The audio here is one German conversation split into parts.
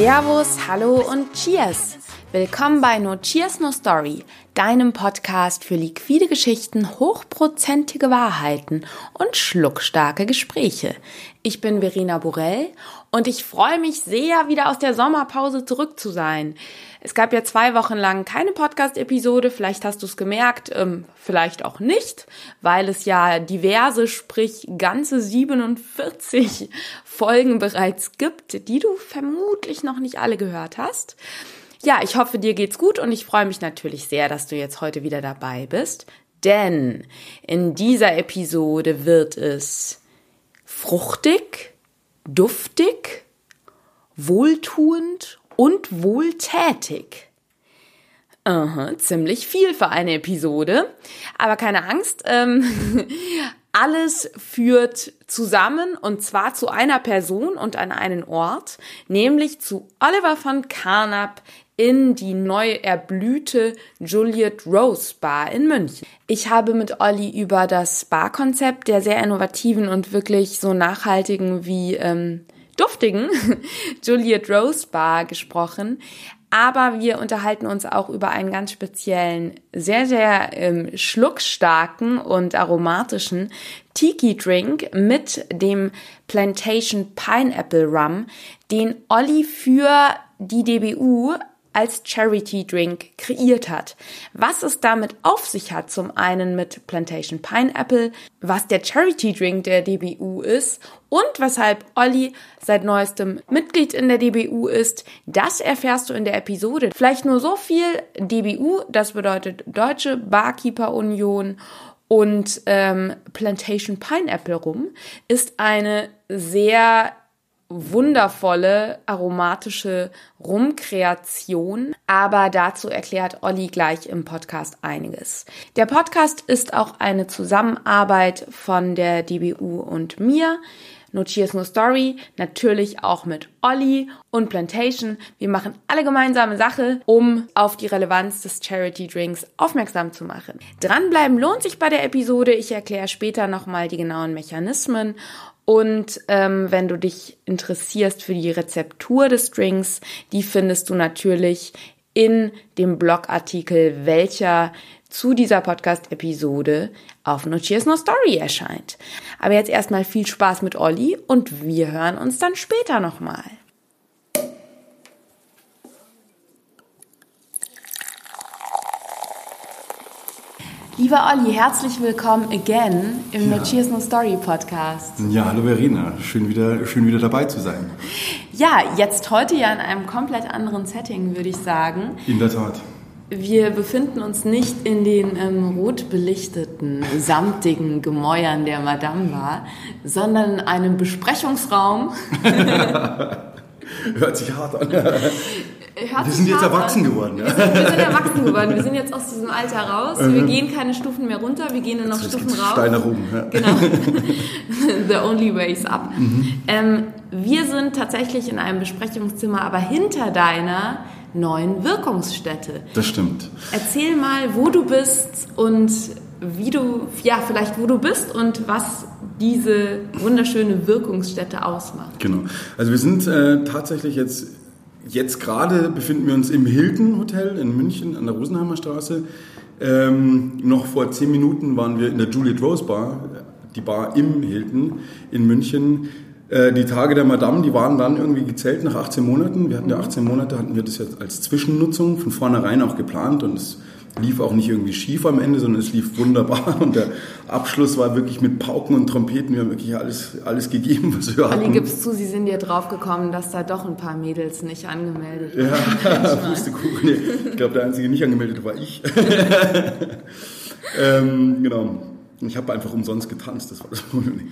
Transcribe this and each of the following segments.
Servus, hallo und Cheers! Willkommen bei No Cheers No Story, deinem Podcast für liquide Geschichten, hochprozentige Wahrheiten und schluckstarke Gespräche. Ich bin Verena Borell und ich freue mich sehr, wieder aus der Sommerpause zurück zu sein. Es gab ja zwei Wochen lang keine Podcast-Episode, vielleicht hast du es gemerkt, ähm, vielleicht auch nicht, weil es ja diverse, sprich ganze 47 Folgen bereits gibt, die du vermutlich noch nicht alle gehört hast. Ja, ich hoffe, dir geht's gut und ich freue mich natürlich sehr, dass du jetzt heute wieder dabei bist, denn in dieser Episode wird es fruchtig, duftig, wohltuend und wohltätig. Aha, ziemlich viel für eine Episode. Aber keine Angst, ähm, alles führt zusammen und zwar zu einer Person und an einen Ort, nämlich zu Oliver von Carnap in die neu erblühte Juliet Rose Bar in München. Ich habe mit Olli über das Barkonzept der sehr innovativen und wirklich so nachhaltigen wie ähm, duftigen Juliet Rose Bar gesprochen. Aber wir unterhalten uns auch über einen ganz speziellen, sehr, sehr ähm, schluckstarken und aromatischen Tiki-Drink mit dem Plantation Pineapple Rum, den Olli für die DBU als Charity Drink kreiert hat. Was es damit auf sich hat, zum einen mit Plantation Pineapple, was der Charity Drink der DBU ist und weshalb Olli seit neuestem Mitglied in der DBU ist, das erfährst du in der Episode. Vielleicht nur so viel. DBU, das bedeutet Deutsche Barkeeper Union und ähm, Plantation Pineapple Rum ist eine sehr wundervolle aromatische Rumkreation, aber dazu erklärt Olli gleich im Podcast einiges. Der Podcast ist auch eine Zusammenarbeit von der DBU und mir. No Cheers, No Story, natürlich auch mit Olli und Plantation. Wir machen alle gemeinsame Sache, um auf die Relevanz des Charity Drinks aufmerksam zu machen. Dranbleiben lohnt sich bei der Episode. Ich erkläre später nochmal die genauen Mechanismen und ähm, wenn du dich interessierst für die Rezeptur des Drinks, die findest du natürlich in dem Blogartikel, welcher zu dieser Podcast-Episode auf No Cheers No Story erscheint. Aber jetzt erstmal viel Spaß mit Olli und wir hören uns dann später nochmal. Lieber Olli, herzlich willkommen again im ja. No Cheers No Story Podcast. Ja, hallo Verena, schön wieder, schön wieder dabei zu sein. Ja, jetzt heute ja in einem komplett anderen Setting, würde ich sagen. In der Tat. Wir befinden uns nicht in den ähm, rot belichteten, samtigen Gemäuern der Madame Bar, sondern in einem Besprechungsraum. Hört sich hart an. wir sind jetzt erwachsen an. geworden. Ja? Wir, sind, wir sind erwachsen geworden. Wir sind jetzt aus diesem Alter raus. Wir gehen keine Stufen mehr runter, wir gehen nur noch Stufen raus. Steine rum. Ja. Genau. The only way is up. Mhm. Ähm, wir sind tatsächlich in einem Besprechungszimmer, aber hinter deiner neuen Wirkungsstätte. Das stimmt. Erzähl mal, wo du bist und wie du, ja, vielleicht wo du bist und was diese wunderschöne Wirkungsstätte ausmacht. Genau. Also wir sind äh, tatsächlich jetzt Jetzt gerade befinden wir uns im Hilton Hotel in München an der Rosenheimer Straße. Ähm, noch vor zehn Minuten waren wir in der Juliet Rose Bar, die Bar im Hilton in München. Äh, die Tage der Madame, die waren dann irgendwie gezählt nach 18 Monaten. Wir hatten ja 18 Monate, hatten wir das jetzt als Zwischennutzung von vornherein auch geplant und es lief auch nicht irgendwie schief am Ende, sondern es lief wunderbar und der Abschluss war wirklich mit Pauken und Trompeten. Wir haben wirklich alles, alles gegeben, was wir hatten. Ali, gibst zu, Sie sind dir draufgekommen, dass da doch ein paar Mädels nicht angemeldet waren. Ja, Pustekuchen. Nee, ich glaube, der einzige nicht angemeldet war ich. ähm, genau. Ich habe einfach umsonst getanzt, das war das Problem.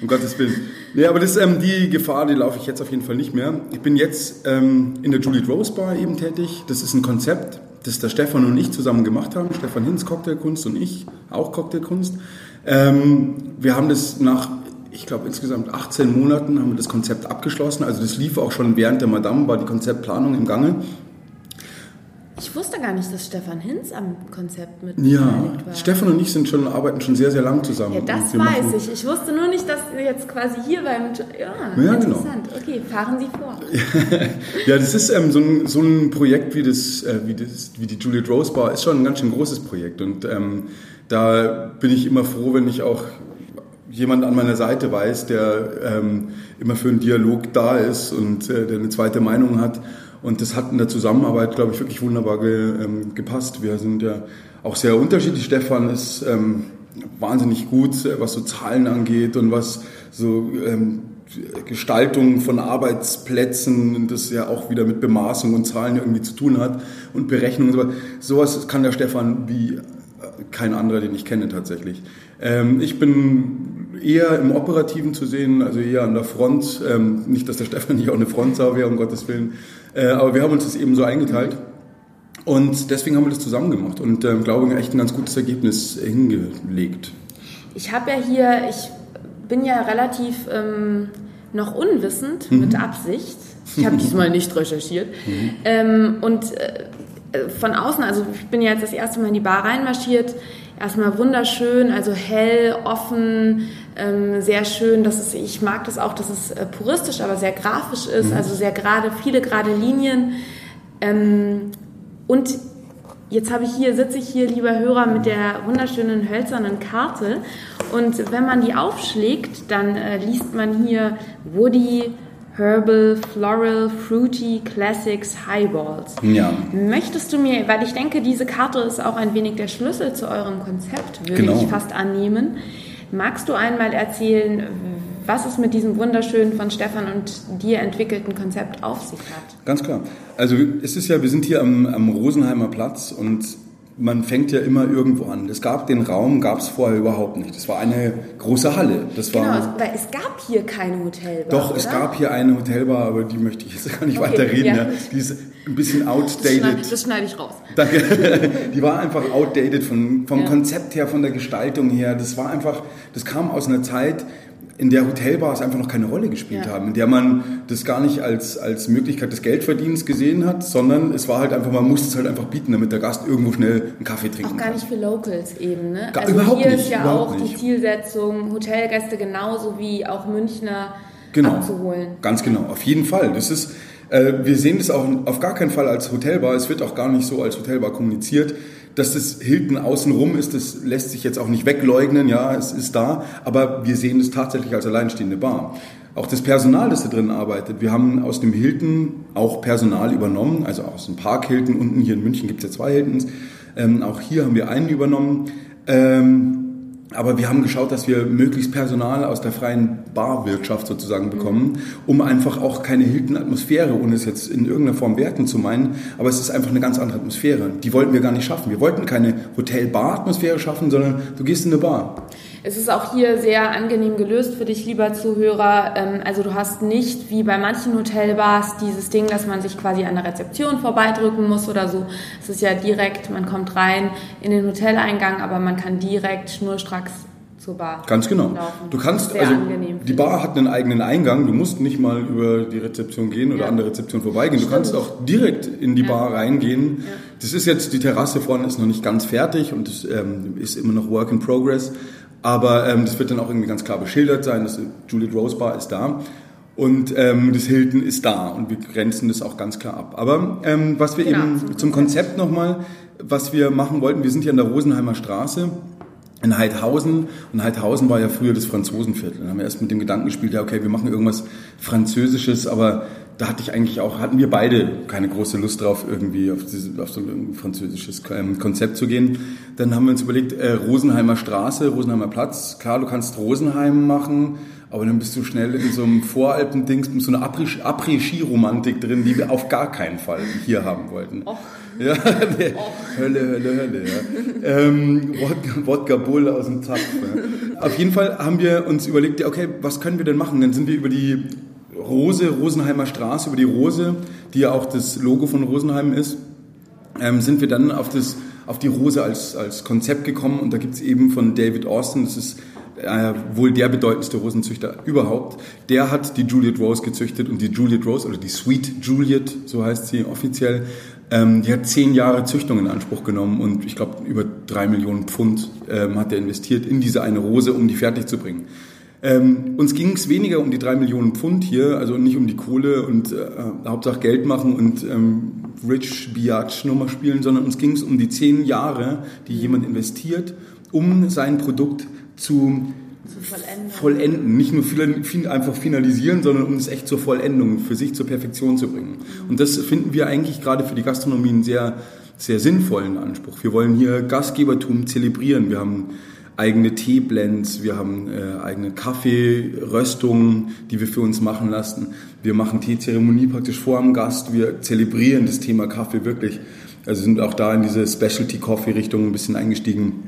Um Gottes Willen. Nee, aber das, ähm, die Gefahr, die laufe ich jetzt auf jeden Fall nicht mehr. Ich bin jetzt ähm, in der Juliet Rose Bar eben tätig. Das ist ein Konzept, das der Stefan und ich zusammen gemacht haben. Stefan Hinz, Cocktailkunst und ich, auch Cocktailkunst. Ähm, wir haben das nach, ich glaube, insgesamt 18 Monaten haben wir das Konzept abgeschlossen. Also das lief auch schon während der Madame, war die Konzeptplanung im Gange. Ich wusste gar nicht, dass Stefan Hinz am Konzept mit Ja, war. Stefan und ich sind schon, arbeiten schon sehr, sehr lang zusammen. Ja, das weiß ich. Ich wusste nur nicht, dass wir jetzt quasi hier beim... Ja, Ja, genau. interessant. Okay, fahren Sie vor. Ja, das ist ähm, so, ein, so ein Projekt wie, das, äh, wie, das, wie die Juliet Rose Bar, ist schon ein ganz schön großes Projekt. Und ähm, da bin ich immer froh, wenn ich auch jemand an meiner Seite weiß, der ähm, immer für einen Dialog da ist und äh, der eine zweite Meinung hat. Und das hat in der Zusammenarbeit, glaube ich, wirklich wunderbar ge, ähm, gepasst. Wir sind ja auch sehr unterschiedlich. Stefan ist ähm, wahnsinnig gut, äh, was so Zahlen angeht und was so ähm, Gestaltung von Arbeitsplätzen, das ja auch wieder mit Bemaßung und Zahlen irgendwie zu tun hat und Berechnungen. und So. Sowas kann der Stefan wie äh, kein anderer, den ich kenne tatsächlich. Ähm, ich bin eher im Operativen zu sehen, also eher an der Front. Ähm, nicht, dass der Stefan nicht auch eine Frontsau wäre, um Gottes Willen. Äh, aber wir haben uns das eben so eingeteilt. Und deswegen haben wir das zusammen gemacht und ähm, glaube, echt ein ganz gutes Ergebnis hingelegt. Ich habe ja hier, ich bin ja relativ ähm, noch unwissend Mhm. mit Absicht. Ich habe diesmal nicht recherchiert. Ähm, und äh, von außen, also ich bin ja jetzt das erste Mal in die Bar reinmarschiert. Erstmal wunderschön, also hell, offen, ähm, sehr schön. Das ist, ich mag das auch, dass es äh, puristisch, aber sehr grafisch ist. Also sehr gerade, viele gerade Linien. Ähm, und jetzt habe ich hier, sitze ich hier, lieber Hörer, mit der wunderschönen hölzernen Karte. Und wenn man die aufschlägt, dann äh, liest man hier Woody, Herbal, Floral, Fruity, Classics, Highballs. Ja. Möchtest du mir, weil ich denke, diese Karte ist auch ein wenig der Schlüssel zu eurem Konzept, würde Genau. ich fast annehmen. Magst du einmal erzählen, was es mit diesem wunderschönen von Stefan und dir entwickelten Konzept auf sich hat? Ganz klar. Also es ist ja, wir sind hier am, am Rosenheimer Platz und man fängt ja immer irgendwo an. Es gab den Raum, gab es vorher überhaupt nicht. Das war eine große Halle. Das war, Genau, weil es gab hier keine Hotelbar. Doch, es oder? gab hier eine Hotelbar, aber die möchte ich jetzt gar nicht Okay, weiter reden. ja. Ja. Die ist ein bisschen Das schneide, outdated. das schneide ich raus. Danke. Die war einfach outdated von, vom Ja. Konzept her, von der Gestaltung her. Das war einfach, das kam aus einer Zeit, in der Hotelbars einfach noch keine Rolle gespielt Ja. haben, in der man das gar nicht als, als Möglichkeit des Geldverdienens gesehen hat, sondern es war halt einfach, man musste es halt einfach bieten, damit der Gast irgendwo schnell einen Kaffee trinken Auch gar kann. nicht für Locals eben, ne? Gar- also überhaupt hier nicht, ist ja auch die nicht. Zielsetzung, Hotelgäste genauso wie auch Münchner genau. abzuholen. Ganz genau, auf jeden Fall. Das ist, äh, wir sehen das auch auf gar keinen Fall als Hotelbar. Es wird auch gar nicht so als Hotelbar kommuniziert. Dass das Hilton außenrum ist, das lässt sich jetzt auch nicht wegleugnen. Ja, es ist da. Aber wir sehen es tatsächlich als alleinstehende Bar. Auch das Personal, das da drin arbeitet. Wir haben aus dem Hilton auch Personal übernommen. Also aus dem Park Hilton. Unten hier in München gibt es ja zwei Hiltons. Ähm, auch hier haben wir einen übernommen. Ähm, aber wir haben geschaut, dass wir möglichst Personal aus der freien Barwirtschaft sozusagen bekommen, um einfach auch keine Hilton-Atmosphäre, ohne es jetzt in irgendeiner Form werten zu meinen, aber es ist einfach eine ganz andere Atmosphäre. Die wollten wir gar nicht schaffen. Wir wollten keine Hotel-Bar-Atmosphäre schaffen, sondern du gehst in eine Bar. Es ist auch hier sehr angenehm gelöst für dich, lieber Zuhörer. Ähm, Also du hast nicht wie bei manchen Hotelbars dieses Ding, dass man sich quasi an der Rezeption vorbeidrücken muss oder so. Es ist ja direkt, man kommt rein in den Hoteleingang, aber man kann direkt schnurstracks zur Bar Ganz genau. laufen. Du kannst, Sehr also angenehm, die Bar hat einen eigenen Eingang. Du musst nicht mal über die Rezeption gehen oder Ja. an der Rezeption vorbeigehen. Du Stimmt. kannst auch direkt in die Ja. Bar reingehen. Das ist jetzt, die Terrasse vorne ist noch nicht ganz fertig und das ähm, ist immer noch Work in Progress. Aber ähm, das wird dann auch irgendwie ganz klar beschildert sein. Das Juliet Rose Bar ist da. Und ähm, das Hilton ist da und wir grenzen das auch ganz klar ab. Aber ähm, was wir Genau, eben zum zum Konzept nochmal, was wir machen wollten, wir sind hier an der Rosenheimer Straße in Heidhausen. Und Heidhausen war ja früher das Franzosenviertel. Dann haben wir erst mit dem Gedanken gespielt, ja, okay, wir machen irgendwas Französisches, aber da hatte ich eigentlich auch, hatten wir beide keine große Lust drauf, irgendwie auf, diese, auf so ein französisches ähm, Konzept zu gehen. Dann haben wir uns überlegt, äh, Rosenheimer Straße, Rosenheimer Platz. Klar, du kannst Rosenheim machen, aber dann bist du schnell in so einem Voralpendings mit so einer Après- Après-Ski-Romantik drin, die wir auf gar keinen Fall hier haben wollten. Ja, nee. Hölle, Hölle, Hölle. Ja. Ähm, Wodka, Wodka Bull aus dem Zapf. Ja. Auf jeden Fall haben wir uns überlegt, okay, was können wir denn machen? Dann sind wir über die Rose, Rosenheimer Straße, über die Rose, die ja auch das Logo von Rosenheim ist, ähm, sind wir dann auf, das, auf die Rose als, als Konzept gekommen. Und da gibt's eben von David Austin, das ist äh, wohl der bedeutendste Rosenzüchter überhaupt. Der hat die Juliet Rose gezüchtet und die Juliet Rose oder die Sweet Juliet, so heißt sie offiziell, Ähm, die hat zehn Jahre Züchtung in Anspruch genommen und ich glaube über drei Millionen Pfund ähm, hat er investiert in diese eine Rose, um die fertig zu bringen. Ähm, uns ging es weniger um die drei Millionen Pfund hier, also nicht um die Kohle und äh, Hauptsache Geld machen und ähm, Rich Biatch Nummer spielen, sondern uns ging es um die zehn Jahre, die jemand investiert, um sein Produkt zu, zu vollenden. vollenden. Nicht nur viel, viel, einfach finalisieren, sondern um es echt zur Vollendung, für sich zur Perfektion zu bringen. Und das finden wir eigentlich gerade für die Gastronomie einen sehr, sehr sinnvollen Anspruch. Wir wollen hier Gastgebertum zelebrieren. Wir haben eigene Teeblends, wir haben äh, eigene Kaffeeröstungen, die wir für uns machen lassen. Wir machen Teezeremonie praktisch vor dem Gast. Wir zelebrieren das Thema Kaffee wirklich. Also sind auch da in diese Specialty Coffee Richtung ein bisschen eingestiegen.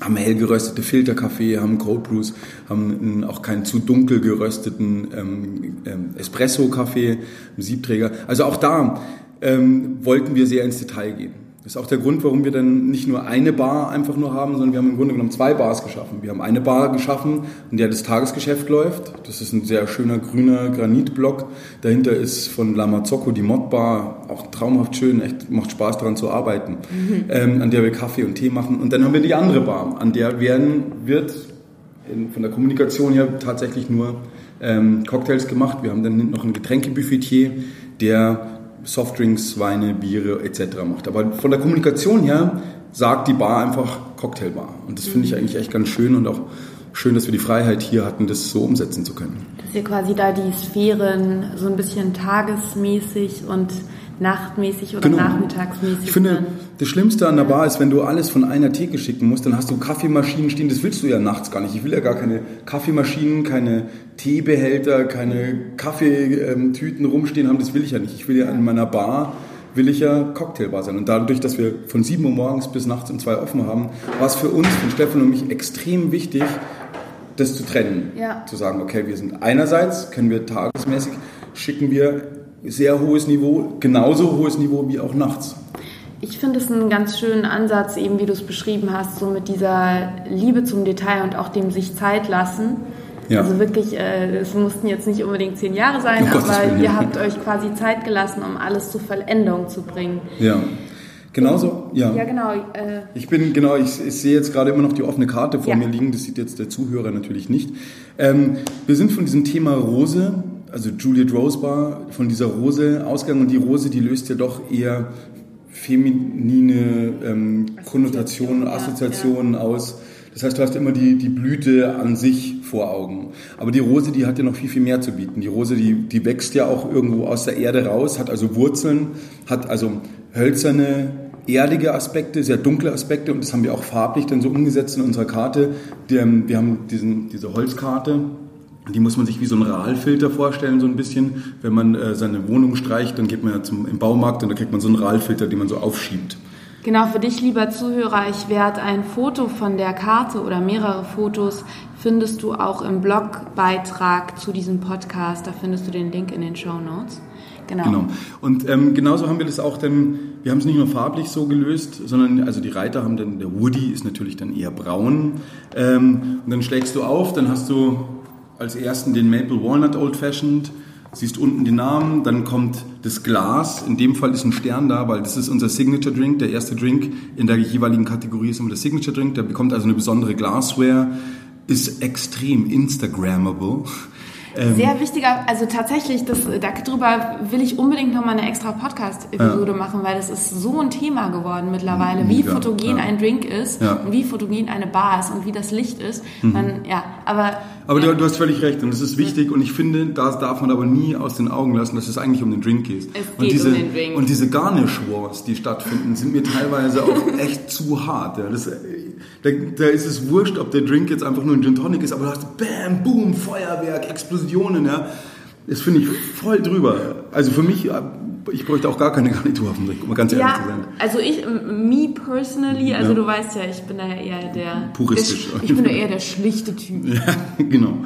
Haben hell geröstete Filterkaffee, haben Cold Brews, haben auch keinen zu dunkel gerösteten ähm, ähm, Espresso Kaffee, Siebträger. Also auch da ähm, wollten wir sehr ins Detail gehen. Das ist auch der Grund, warum wir dann nicht nur eine Bar einfach nur haben, sondern wir haben im Grunde genommen zwei Bars geschaffen. Wir haben eine Bar geschaffen, in der das Tagesgeschäft läuft. Das ist ein sehr schöner grüner Granitblock. Dahinter ist von La Mazzocco die Mod Bar, auch traumhaft schön, echt macht Spaß daran zu arbeiten, mhm. ähm, an der wir Kaffee und Tee machen. Und dann haben wir die andere Bar, an der werden, wird in, von der Kommunikation her tatsächlich nur ähm, Cocktails gemacht. Wir haben dann noch einen Getränkebuffetier, der Softdrinks, Weine, Biere etc. macht. Aber von der Kommunikation her sagt die Bar einfach Cocktailbar. Und das finde ich mhm. eigentlich echt ganz schön und auch schön, dass wir die Freiheit hier hatten, das so umsetzen zu können. Dass ihr quasi da die Sphären so ein bisschen tagesmäßig und nachtmäßig oder genau. nachmittagsmäßig. Ich finde, das Schlimmste an der Bar ist, wenn du alles von einer Theke schicken musst, dann hast du Kaffeemaschinen stehen, das willst du ja nachts gar nicht. Ich will ja gar keine Kaffeemaschinen, keine Teebehälter, keine Kaffeetüten rumstehen haben, das will ich ja nicht. Ich will ja in meiner Bar will ich ja Cocktailbar sein. Und dadurch, dass wir von 7 Uhr morgens bis nachts um 2 offen haben, war es für uns, von Stefan und mich, extrem wichtig, das zu trennen. Ja. Zu sagen, okay, wir sind einerseits, können wir tagesmäßig, schicken wir sehr hohes Niveau, genauso hohes Niveau wie auch nachts. Ich finde es einen ganz schönen Ansatz, eben wie du es beschrieben hast, so mit dieser Liebe zum Detail und auch dem sich Zeit lassen. Ja. Also wirklich, äh, es mussten jetzt nicht unbedingt zehn Jahre sein, oh aber ihr habt euch quasi Zeit gelassen, um alles zur Vollendung zu bringen. Ja. Genauso, ja. Ja, genau. Äh ich bin, genau, ich, ich, sehe jetzt gerade immer noch die offene Karte vor ja. mir liegen, das sieht jetzt der Zuhörer natürlich nicht. Ähm, wir sind von diesem Thema Rose also Juliet Rose Bar von dieser Rose ausgegangen und die Rose, die löst ja doch eher feminine ähm, Konnotationen, Assoziationen ja, ja. aus. Das heißt, du hast immer die, die Blüte an sich vor Augen. Aber die Rose, die hat ja noch viel, viel mehr zu bieten. Die Rose, die, die wächst ja auch irgendwo aus der Erde raus, hat also Wurzeln, hat also hölzerne, erdige Aspekte, sehr dunkle Aspekte und das haben wir auch farblich dann so umgesetzt in unserer Karte. Wir haben diesen, diese Holzkarte die muss man sich wie so ein RAL-Filter vorstellen, so ein bisschen. Wenn man äh, seine Wohnung streicht, dann geht man ja zum, im Baumarkt und da kriegt man so einen RAL-Filter, den man so aufschiebt. Genau, für dich, lieber Zuhörer, ich werde ein Foto von der Karte oder mehrere Fotos findest du auch im Blogbeitrag zu diesem Podcast. Da findest du den Link in den Show Notes. Genau. genau. Und ähm, genauso haben wir das auch dann, wir haben es nicht nur farblich so gelöst, sondern also die Reiter haben dann, der Woody ist natürlich dann eher braun. Ähm, und dann schlägst du auf, dann hast du als ersten den Maple Walnut Old Fashioned. Siehst unten den Namen, dann kommt das Glas. In dem Fall ist ein Stern da, weil das ist unser Signature Drink. Der erste Drink in der jeweiligen Kategorie ist immer der Signature Drink. Der bekommt also eine besondere Glassware, ist extrem Instagrammable. Ähm, Sehr wichtiger, also tatsächlich, das, darüber will ich unbedingt nochmal eine extra Podcast-Episode ja. machen, weil das ist so ein Thema geworden mittlerweile, wie Mega, fotogen ja. ein Drink ist und wie fotogen eine Bar ist und wie das Licht ist. Mhm. Man, ja, aber aber du, du, hast völlig recht und das ist wichtig und ich finde, da darf man aber nie aus den Augen lassen, dass es eigentlich um den Drink geht. Es geht und diese, um den Drink. Und diese Garnish Wars, die stattfinden, sind mir teilweise auch echt zu hart. Ja. Das, da, da, ist es wurscht, ob der Drink jetzt einfach nur ein Gin Tonic ist, aber du hast Bam, Boom, Feuerwerk, Explosionen. Ja. Das finde ich voll drüber. Also für mich ich bräuchte auch gar keine Garnitur auf dem Drink, um mal ganz ehrlich ja, zu sein. Also ich, me personally, also ja. du weißt ja, ich bin da eher der... Puristisch. Der, ich bin da eher der schlichte Typ. Ja, genau.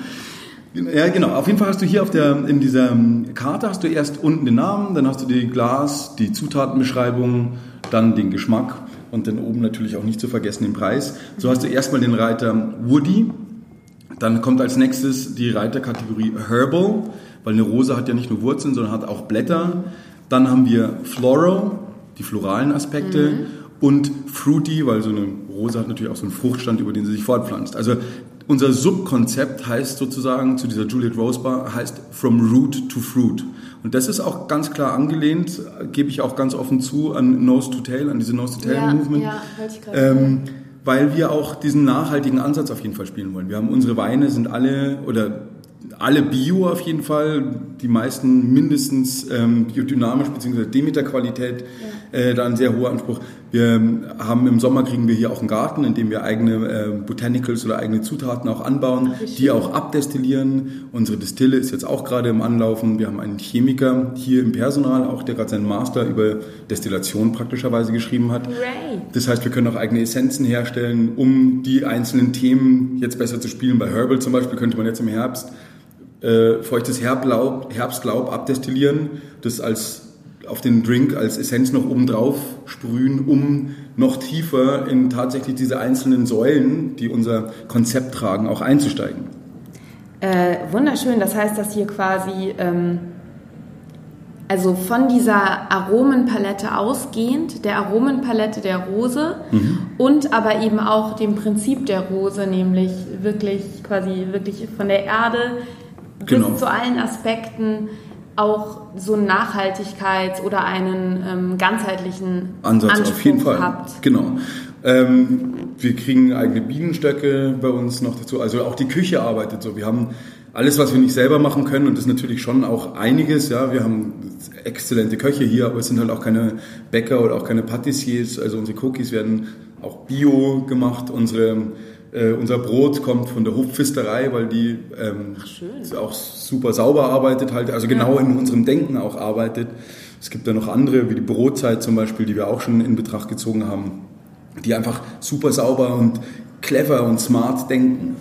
Ja, genau. Auf jeden Fall hast du hier auf der, in dieser Karte hast du erst unten den Namen, dann hast du die Glas, die Zutatenbeschreibung, dann den Geschmack und dann oben natürlich auch nicht zu vergessen den Preis. So hast du erstmal den Reiter Woody, dann kommt als nächstes die Reiterkategorie Herbal, weil eine Rose hat ja nicht nur Wurzeln, sondern hat auch Blätter. Dann haben wir Floral, die floralen Aspekte mhm. und fruity, weil so eine Rose hat natürlich auch so einen Fruchtstand, über den sie sich fortpflanzt. Also unser Subkonzept heißt sozusagen zu dieser Juliet Rose Bar heißt From Root to Fruit. Und das ist auch ganz klar angelehnt, gebe ich auch ganz offen zu, an Nose to Tail, an diese Nose to Tail ja, Movement. Ja, ähm, weil wir auch diesen nachhaltigen Ansatz auf jeden Fall spielen wollen. Wir haben unsere Weine sind alle oder alle Bio auf jeden Fall, die meisten mindestens ähm, biodynamisch bzw. Demeter-Qualität, ja. äh, da ein sehr hoher Anspruch. Wir haben im Sommer kriegen wir hier auch einen Garten, in dem wir eigene äh, Botanicals oder eigene Zutaten auch anbauen, Ach, die auch abdestillieren. Unsere Distille ist jetzt auch gerade im Anlaufen. Wir haben einen Chemiker hier im Personal, auch der gerade seinen Master über Destillation praktischerweise geschrieben hat. Ray. Das heißt, wir können auch eigene Essenzen herstellen, um die einzelnen Themen jetzt besser zu spielen. Bei Herbal zum Beispiel könnte man jetzt im Herbst äh, feuchtes Herblaub, Herbstlaub abdestillieren, das als auf den Drink als Essenz noch oben drauf sprühen, um noch tiefer in tatsächlich diese einzelnen Säulen, die unser Konzept tragen, auch einzusteigen. Äh, wunderschön, das heißt, dass hier quasi ähm, also von dieser Aromenpalette ausgehend, der Aromenpalette der Rose mhm. und aber eben auch dem Prinzip der Rose, nämlich wirklich quasi wirklich von der Erde genau. bis zu allen Aspekten auch so einen Nachhaltigkeits- oder einen ähm, ganzheitlichen Ansatz Anspruch auf jeden Fall. Habt. Genau. Ähm, wir kriegen eigene Bienenstöcke bei uns noch dazu. Also auch die Küche arbeitet so. Wir haben alles, was wir nicht selber machen können, und das ist natürlich schon auch einiges. Ja, wir haben exzellente Köche hier, aber es sind halt auch keine Bäcker oder auch keine Patissiers. Also unsere Cookies werden auch bio gemacht. Unsere äh, unser Brot kommt von der Hofpfisterei, weil die ähm, auch super sauber arbeitet, halt, also genau ja. in unserem Denken auch arbeitet. Es gibt da noch andere, wie die Brotzeit zum Beispiel, die wir auch schon in Betracht gezogen haben, die einfach super sauber und clever und smart denken.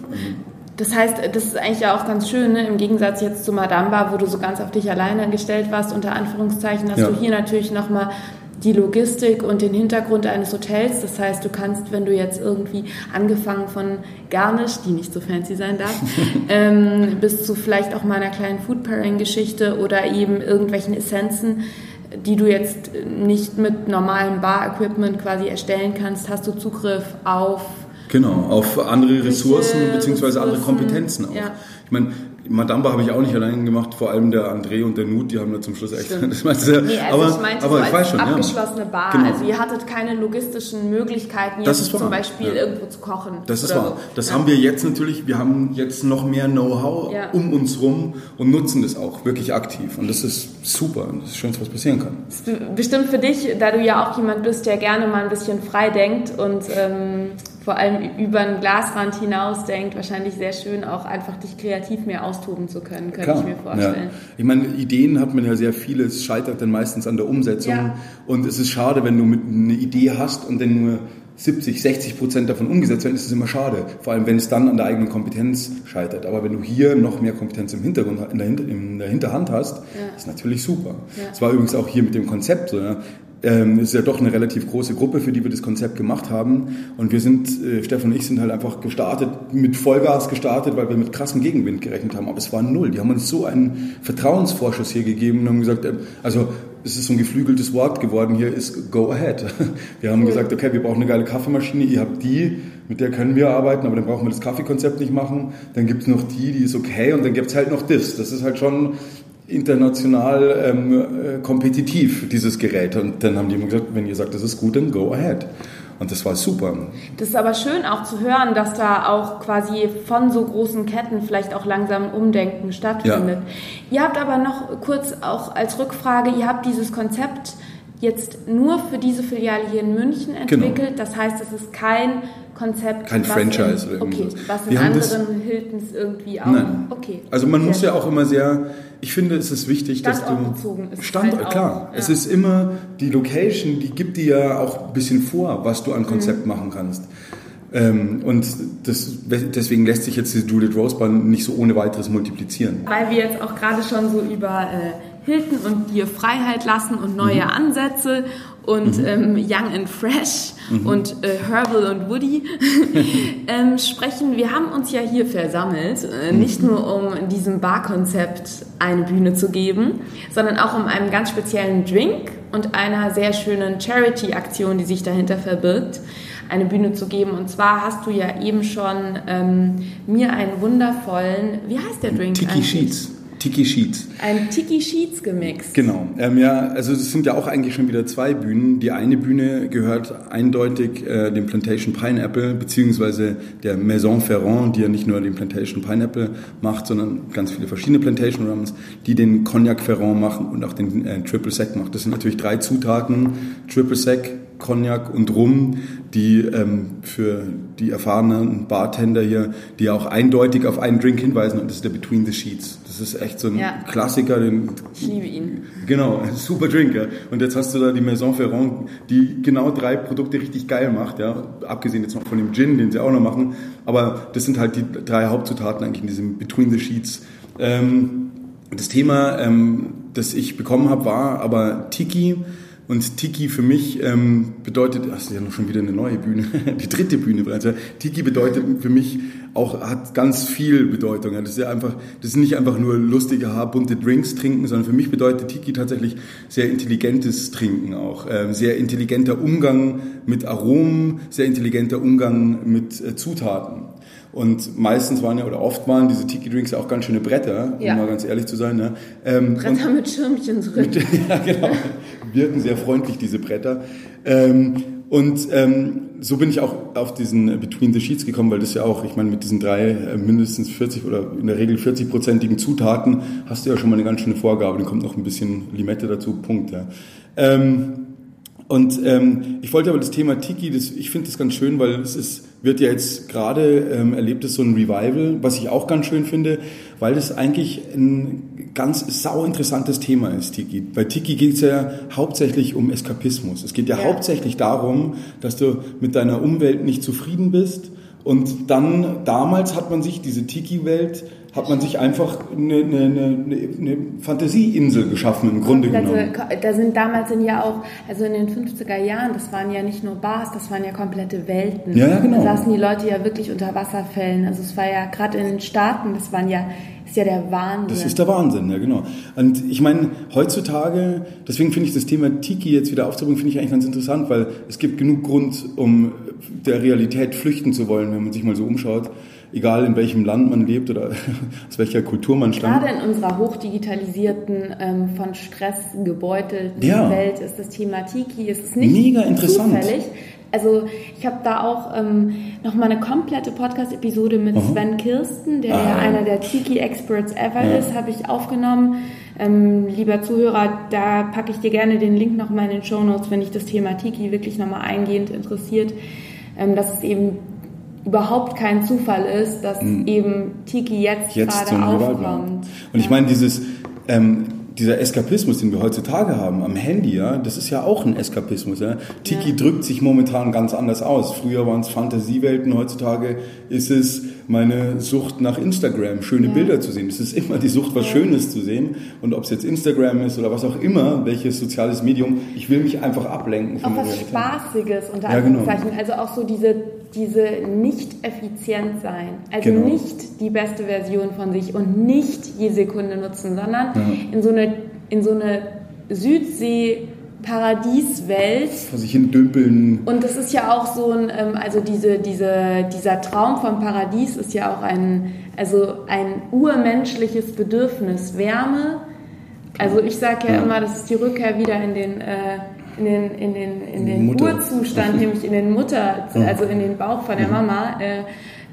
Das heißt, das ist eigentlich auch ganz schön, ne? im Gegensatz jetzt zu Madamba, wo du so ganz auf dich alleine gestellt warst, unter Anführungszeichen, hast ja. du hier natürlich nochmal die Logistik und den Hintergrund eines Hotels. Das heißt, du kannst, wenn du jetzt irgendwie angefangen von Garnish, die nicht so fancy sein darf, ähm, bis zu vielleicht auch mal einer kleinen Food Pairing Geschichte oder eben irgendwelchen Essenzen, die du jetzt nicht mit normalem Bar-Equipment quasi erstellen kannst, hast du Zugriff auf Genau, auf andere Ressourcen bzw. andere Kompetenzen auch. Ja. Ich meine, Madamba habe ich auch nicht allein gemacht, vor allem der André und der Nut, die haben da zum Schluss echt. Das meinst du, nee, also aber, ich meinte aber so ich weiß schon, abgeschlossene ja. Bar. Genau. Also ihr hattet keine logistischen Möglichkeiten, jetzt zum Beispiel ja. irgendwo zu kochen. Das ist wahr. Das ja. haben wir jetzt natürlich, wir haben jetzt noch mehr Know-how um uns rum und nutzen das auch wirklich aktiv. Und das ist super und das ist schön, was passieren kann. Bestimmt für dich, da du ja auch jemand bist, der gerne mal ein bisschen frei denkt und ähm, vor allem über einen Glasrand hinaus denkt, wahrscheinlich sehr schön, auch einfach dich kreativ mehr austoben zu können, könnte Klar, ich mir vorstellen. Ja. Ich meine, Ideen hat man ja sehr viele, es scheitert dann meistens an der Umsetzung. Ja. Und es ist schade, wenn du eine Idee hast und dann nur 70, 60 Prozent davon umgesetzt werden, ist es immer schade. Vor allem, wenn es dann an der eigenen Kompetenz scheitert. Aber wenn du hier noch mehr Kompetenz im Hintergrund, in der, in der Hinterhand hast, ja. ist natürlich super. Es war übrigens auch hier mit dem Konzept so. Ja ähm, ist ja doch eine relativ große Gruppe, für die wir das Konzept gemacht haben. Und wir sind, äh, Stefan und ich sind halt einfach gestartet, mit Vollgas gestartet, weil wir mit krassem Gegenwind gerechnet haben. Aber es war null. Die haben uns so einen Vertrauensvorschuss hier gegeben und haben gesagt, äh, also es ist so ein geflügeltes Wort geworden hier, ist go ahead. Wir haben cool. gesagt, okay, wir brauchen eine geile Kaffeemaschine, ihr habt die, mit der können wir arbeiten, aber dann brauchen wir das Kaffeekonzept nicht machen. Dann gibt es noch die, die ist okay und dann gibt es halt noch das. Das ist halt schon international ähm, äh, kompetitiv, dieses Gerät. Und dann haben die immer gesagt, wenn ihr sagt, das ist gut, dann go ahead. Und das war super. Das ist aber schön auch zu hören, dass da auch quasi von so großen Ketten vielleicht auch langsam Umdenken stattfindet. Ja. Ihr habt aber noch kurz auch als Rückfrage, ihr habt dieses Konzept jetzt nur für diese Filiale hier in München genau. entwickelt. Genau. Das heißt, es ist kein Konzept. Kein Franchise in, oder irgendwas. Okay, was in Wir anderen Hiltons irgendwie auch. Nein. Okay. Also man muss ja auch immer sehr, ich finde, es ist wichtig, dass du. Ist Standort, halt klar. ja. Es ist immer die Location, die gibt dir ja auch ein bisschen vor, was du an Konzept mhm. machen kannst. Ähm, und das, deswegen lässt sich jetzt die Juliet Rose Bahn nicht so ohne weiteres multiplizieren. Weil wir jetzt auch gerade schon so über äh, Hilton und dir Freiheit lassen und neue mhm. Ansätze und mhm. ähm, Young and Fresh mhm. und äh, Herbal und Woody ähm, sprechen. Wir haben uns ja hier versammelt, äh, mhm. nicht nur um diesem Barkonzept eine Bühne zu geben, sondern auch um einen ganz speziellen Drink und einer sehr schönen Charity-Aktion, die sich dahinter verbirgt, eine Bühne zu geben. Und zwar hast du ja eben schon ähm, mir einen wundervollen, wie heißt der Drink? Tiki Sheets. Tiki Sheets. Ein Tiki Sheets gemixt. Genau. Ähm, ja, also es sind ja auch eigentlich schon wieder zwei Bühnen. Die eine Bühne gehört eindeutig äh, dem Plantation Pineapple, beziehungsweise der Maison Ferrand, die ja nicht nur den Plantation Pineapple macht, sondern ganz viele verschiedene Plantation Rums, die den Cognac Ferrand machen und auch den äh, Triple Sec macht. Das sind natürlich drei Zutaten. Triple Sec, Cognac und Rum, die ähm, für die erfahrenen Bartender hier, die auch eindeutig auf einen Drink hinweisen und das ist der Between the Sheets. Das ist echt so ein ja. Klassiker. Den, ich liebe ihn. Genau, super Drink. Ja. Und jetzt hast du da die Maison Ferrand, die genau drei Produkte richtig geil macht. Ja. Abgesehen jetzt noch von dem Gin, den sie auch noch machen. Aber das sind halt die drei Hauptzutaten eigentlich in diesem Between the Sheets. Ähm, das Thema, ähm, das ich bekommen habe, war aber Tiki und Tiki für mich ähm, bedeutet, das ist ja noch schon wieder eine neue Bühne, die dritte Bühne bereits. Tiki bedeutet für mich auch, hat ganz viel Bedeutung. Das ist ja einfach, das ist nicht einfach nur lustige, haarbunte Drinks trinken, sondern für mich bedeutet Tiki tatsächlich sehr intelligentes Trinken auch. Ähm, sehr intelligenter Umgang mit Aromen, sehr intelligenter Umgang mit äh, Zutaten. Und meistens waren ja, oder oft waren diese Tiki-Drinks auch ganz schöne Bretter, ja. um mal ganz ehrlich zu sein. Ne? Ähm, Bretter mit Schirmchen drin. Mit, ja, genau. Wirken sehr freundlich, diese Bretter. Ähm, und ähm, so bin ich auch auf diesen Between the Sheets gekommen, weil das ja auch, ich meine, mit diesen drei äh, mindestens 40 oder in der Regel 40-prozentigen Zutaten hast du ja schon mal eine ganz schöne Vorgabe. Dann kommt noch ein bisschen Limette dazu, Punkt. Ja. Ähm, und ähm, ich wollte aber das Thema Tiki, das, ich finde das ganz schön, weil es ist, wird ja jetzt gerade ähm, erlebt es so ein Revival, was ich auch ganz schön finde, weil das eigentlich ein ganz sau interessantes Thema ist, Tiki. Bei Tiki geht es ja hauptsächlich um Eskapismus. Es geht ja, ja hauptsächlich darum, dass du mit deiner Umwelt nicht zufrieden bist und dann, damals hat man sich diese Tiki-Welt hat man sich einfach eine, eine, eine, eine Fantasieinsel geschaffen im Grunde genommen. Da sind damals sind ja auch, also in den 50er Jahren, das waren ja nicht nur Bars, das waren ja komplette Welten. Ja, genau. Da saßen die Leute ja wirklich unter Wasserfällen. Also es war ja gerade in den Staaten, das waren ja ist ja der Wahnsinn. Das ist der Wahnsinn, ja genau. Und ich meine, heutzutage, deswegen finde ich das Thema Tiki jetzt wieder aufzubringen, finde ich eigentlich ganz interessant, weil es gibt genug Grund, um der Realität flüchten zu wollen, wenn man sich mal so umschaut egal in welchem Land man lebt oder aus welcher Kultur man stammt. Gerade in unserer hochdigitalisierten, ähm, von Stress gebeutelten ja. Welt ist das Thema Tiki, ist es nicht Mega interessant. zufällig. Also ich habe da auch ähm, noch mal eine komplette Podcast-Episode mit Aha. Sven Kirsten, der ah. ja einer der Tiki-Experts ever ja. ist, habe ich aufgenommen. Ähm, lieber Zuhörer, da packe ich dir gerne den Link noch mal in den Show Notes, wenn dich das Thema Tiki wirklich noch mal eingehend interessiert. Ähm, dass es eben überhaupt kein Zufall ist, dass mhm. eben Tiki jetzt, jetzt gerade aufkommt. Und ich meine, dieses ähm, dieser Eskapismus, den wir heutzutage haben am Handy, ja, das ist ja auch ein Eskapismus. Ja. Tiki ja. drückt sich momentan ganz anders aus. Früher waren es Fantasiewelten, heutzutage ist es meine Sucht nach Instagram, schöne ja. Bilder zu sehen. Es ist immer die Sucht, was ja. Schönes zu sehen. Und ob es jetzt Instagram ist oder was auch immer, welches soziales Medium, ich will mich einfach ablenken von auch was. Spaßiges unter Anführungszeichen. Genau. Also auch so diese, diese nicht effizient sein. Also genau. nicht die beste Version von sich und nicht je Sekunde nutzen, sondern in so eine, in so eine Südsee Paradieswelt. Vor sich hin dümpeln. Und das ist ja auch so ein, ähm, also diese, diese, dieser Traum vom Paradies ist ja auch ein, also ein urmenschliches Bedürfnis. Wärme. Also ich sage ja, ja, immer, das ist die Rückkehr wieder in den, äh, in den, in den, in den Urzustand, nämlich in den Mutter, also in den Bauch von der Mama. Äh,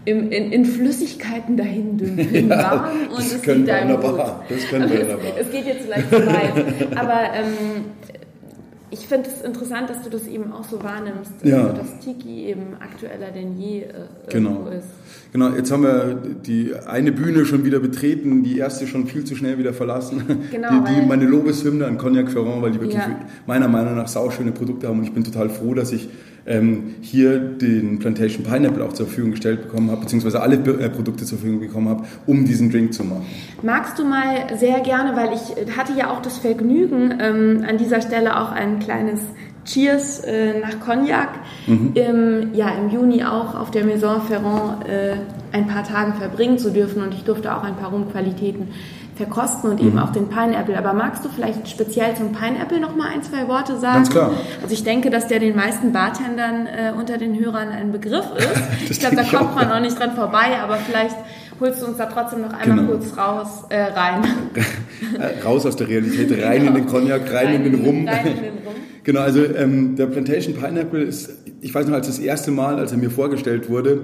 im, in, in, Flüssigkeiten dahin dümpeln, ja, warm und es geht da im Blut. Das können wir wunderbar. Es, es geht jetzt vielleicht zu weit. Aber ähm, ich finde es interessant, dass du das eben auch so wahrnimmst, ja. also, dass Tiki eben aktueller denn je äh, genau. ist. Genau, jetzt haben wir die eine Bühne schon wieder betreten, die erste schon viel zu schnell wieder verlassen. Genau, die, die meine Lobeshymne an Cognac Ferrand, weil die wirklich ja. meiner Meinung nach sauschöne Produkte haben und ich bin total froh, dass ich ähm, hier den Plantation Pineapple auch zur Verfügung gestellt bekommen habe, beziehungsweise alle äh, Produkte zur Verfügung bekommen habe, um diesen Drink zu machen. Magst du mal sehr gerne, weil ich hatte ja auch das Vergnügen, ähm, an dieser Stelle auch ein kleines Cheers äh, nach Cognac mhm. im, ja, im Juni auch auf der Maison Ferrand äh, ein paar Tage verbringen zu dürfen und ich durfte auch ein paar Rumqualitäten verkosten und eben auch den Pineapple. Aber magst du vielleicht speziell zum Pineapple noch mal ein, zwei Worte sagen? Ganz klar. Also ich denke, dass der den meisten Bartendern äh, unter den Hörern ein Begriff ist. ich glaube, da kommt man auch nicht dran vorbei, aber vielleicht holst du uns da trotzdem noch einmal genau. kurz raus, äh, rein. raus aus der Realität, rein genau. in den Cognac, rein, rein in den Rum. Rein in den Rum. Genau, also ähm, der Plantation Pineapple ist, ich weiß noch, als das erste Mal, als er mir vorgestellt wurde,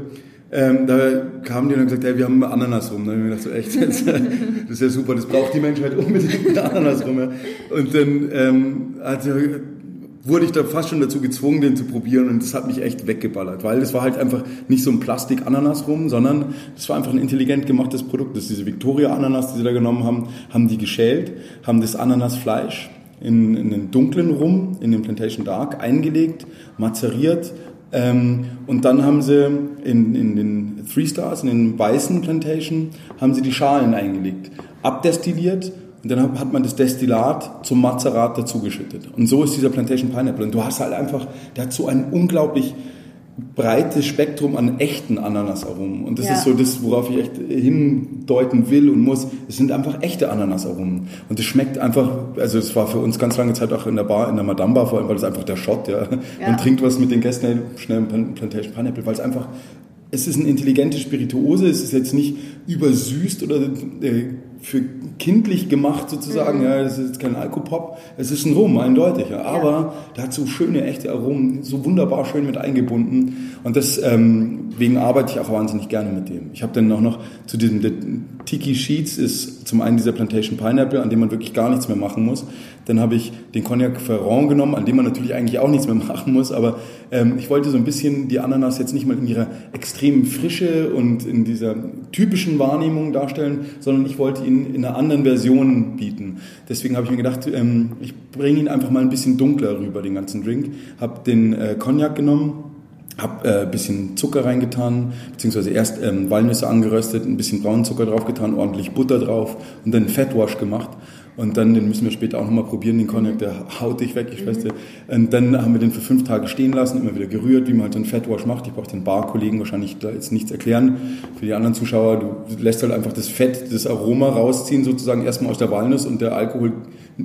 ähm, da kamen die und haben gesagt, hey, wir haben Ananas rum. Da habe ich mir gedacht, so echt, das, ist ja super, das braucht die Menschheit unbedingt mit Ananas rum. Und dann ähm, also, wurde ich da fast schon dazu gezwungen, den zu probieren und das hat mich echt weggeballert, weil das war halt einfach nicht so ein Plastik-Ananas rum, sondern das war einfach ein intelligent gemachtes Produkt. Das ist diese Victoria-Ananas, die sie da genommen haben, haben die geschält, haben das Ananasfleisch in, in den dunklen Rum, in den Plantation Dark eingelegt, mazeriert ähm, und dann haben sie in, in den Three Stars, in den weißen Plantation, haben sie die Schalen eingelegt, abdestilliert und dann hat man das Destillat zum Mazerat dazugeschüttet. Und so ist dieser Plantation Pineapple. Und du hast halt einfach, der hat so ein unglaublich breites Spektrum an echten Ananasaromen. Und das ja. ist so das, worauf ich echt hindeuten will und muss. Es sind einfach echte Ananasaromen. Und es schmeckt einfach, also es war für uns ganz lange Zeit auch in der Bar, in der Madame Bar vor allem, weil es einfach der Shot, ja. ja. Man trinkt was mit den Gästen, schnell Plantation Pineapple, weil es einfach es ist eine intelligente Spirituose, es ist jetzt nicht übersüßt oder äh, für kindlich gemacht sozusagen, mhm. ja, es ist kein Alkopop, es ist ein Rum, eindeutig, ja. aber ja. der hat so schöne, echte Aromen, so wunderbar schön mit eingebunden und deswegen ähm, arbeite ich auch wahnsinnig gerne mit dem. Ich habe dann auch noch zu diesem Tiki Sheets ist zum einen dieser Plantation Pineapple, an dem man wirklich gar nichts mehr machen muss. Dann habe ich den Cognac Ferrand genommen, an dem man natürlich eigentlich auch nichts mehr machen muss, aber ähm, ich wollte so ein bisschen die Ananas jetzt nicht mal in ihrer extremen Frische und in dieser typischen Wahrnehmung darstellen, sondern ich wollte ihn in einer anderen Version bieten. Deswegen habe ich mir gedacht, ähm, ich bringe ihn einfach mal ein bisschen dunkler rüber, den ganzen Drink. Habe den äh, Cognac genommen, habe äh, ein bisschen Zucker reingetan, beziehungsweise erst ähm, Walnüsse angeröstet, ein bisschen braunen Zucker draufgetan, ordentlich Butter drauf und dann Fettwash gemacht. Und dann, den müssen wir später auch nochmal probieren, den Cognac, der haut dich weg, ich weiß nicht. Und dann haben wir den für fünf Tage stehen lassen, immer wieder gerührt, wie man halt so einen Fettwash macht. Ich brauche den Barkollegen wahrscheinlich da jetzt nichts erklären. Für die anderen Zuschauer, du lässt halt einfach das Fett, das Aroma rausziehen, sozusagen erstmal aus der Walnuss und der Alkohol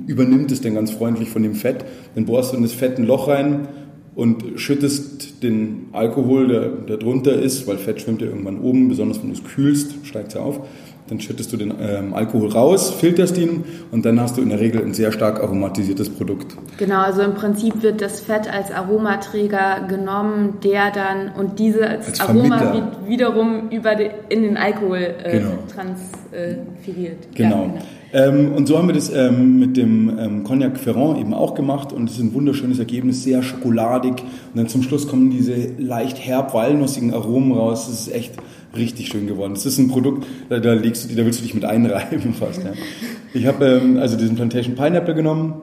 übernimmt es dann ganz freundlich von dem Fett. Dann bohrst du in das Fett ein Loch rein, und schüttest den Alkohol, der, der drunter ist, weil Fett schwimmt ja irgendwann oben, besonders wenn du es kühlst, steigt es ja auf, dann schüttest du den ähm, Alkohol raus, filterst ihn und dann hast du in der Regel ein sehr stark aromatisiertes Produkt. Genau, also im Prinzip wird das Fett als Aromaträger genommen, der dann und diese als Aroma wiederum über die, in den Alkohol äh, genau. transferiert. Genau. Ja, genau. Ähm, und so haben wir das ähm, mit dem ähm, Cognac Ferrand eben auch gemacht und es ist ein wunderschönes Ergebnis, sehr schokoladig und dann zum Schluss kommen diese leicht herb walnussigen Aromen raus. Das ist echt richtig schön geworden. Das ist ein Produkt, da, da legst du, da willst du dich mit einreiben fast. Ja. Ich habe ähm, also diesen Plantation Pineapple genommen,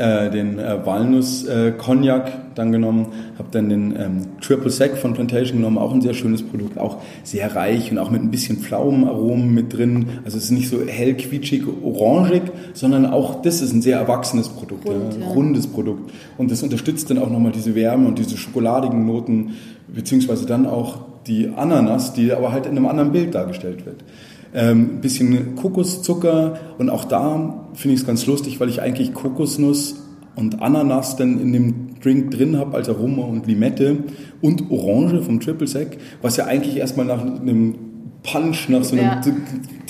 äh, den äh, Walnuss äh, Cognac dann genommen, habe dann den ähm, Triple Sec von Plantation genommen, auch ein sehr schönes Produkt, auch sehr reich und auch mit ein bisschen Pflaumenaromen mit drin. Also es ist nicht so hell quietschig orangig, sondern auch das ist ein sehr erwachsenes Produkt, Rund, ja, rundes Produkt und das unterstützt dann auch nochmal diese Wärme und diese schokoladigen Noten beziehungsweise dann auch die Ananas, die aber halt in einem anderen Bild dargestellt wird. Ähm, ein bisschen Kokoszucker und auch da finde ich es ganz lustig, weil ich eigentlich Kokosnuss und Ananas dann in dem Drink drin habe als Aroma und Limette und Orange vom Triple Sec, was ja eigentlich erstmal nach einem Punch, nach so einem ja.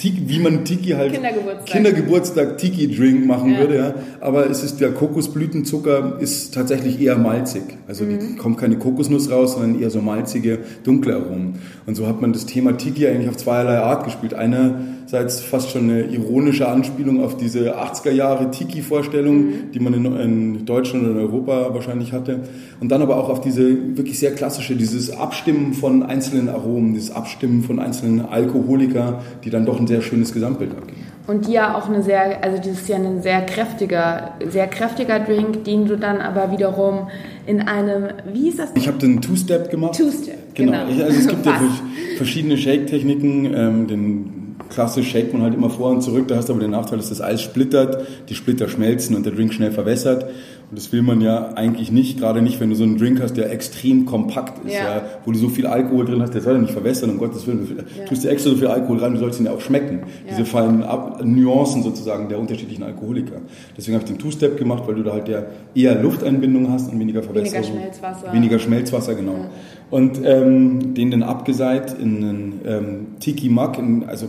Tiki, wie man Tiki halt Kindergeburtstag, Kindergeburtstag Tiki-Drink machen ja. würde, ja. Aber es ist der Kokosblütenzucker ist tatsächlich eher malzig. Also mhm. die kommt keine Kokosnuss raus, sondern eher so malzige, dunkle Aromen. Und so hat man das Thema Tiki eigentlich auf zweierlei Art gespielt. Einerseits fast schon eine ironische Anspielung auf diese 80er Jahre Tiki-Vorstellung, mhm. die man in, in Deutschland und in Europa wahrscheinlich hatte. Und dann aber auch auf diese wirklich sehr klassische, dieses Abstimmen von einzelnen Aromen, dieses Abstimmen von einzelnen Alkoholiker, die dann doch ein sehr schönes Gesamtbild abgeben. Und die ja auch eine sehr, also das ist ja ein sehr kräftiger, sehr kräftiger Drink, den du dann aber wiederum in einem, wie ist das? Ich habe den Two-Step gemacht. Two-Step, genau. genau. Also es gibt ja verschiedene Shake-Techniken. Ähm, den klassisch shake man halt immer vor und zurück. Da hast du aber den Nachteil, dass das Eis splittert, die Splitter schmelzen und der Drink schnell verwässert. Und das will man ja eigentlich nicht, gerade nicht, wenn du so einen Drink hast, der extrem kompakt ist, ja. ja wo du so viel Alkohol drin hast, der soll ja nicht verwässern, um Gottes Willen. Du ja. tust dir extra so viel Alkohol rein, du sollst ihn ja auch schmecken. Ja. Diese feinen Ab Nuancen sozusagen der unterschiedlichen Alkoholiker. Deswegen habe ich den Two-Step gemacht, weil du da halt ja eher Lufteinbindung hast und weniger Verwässerung. Weniger Schmelzwasser. Weniger Schmelzwasser, genau. Und ähm, den dann abgeseit in einen ähm, Tiki Mug, also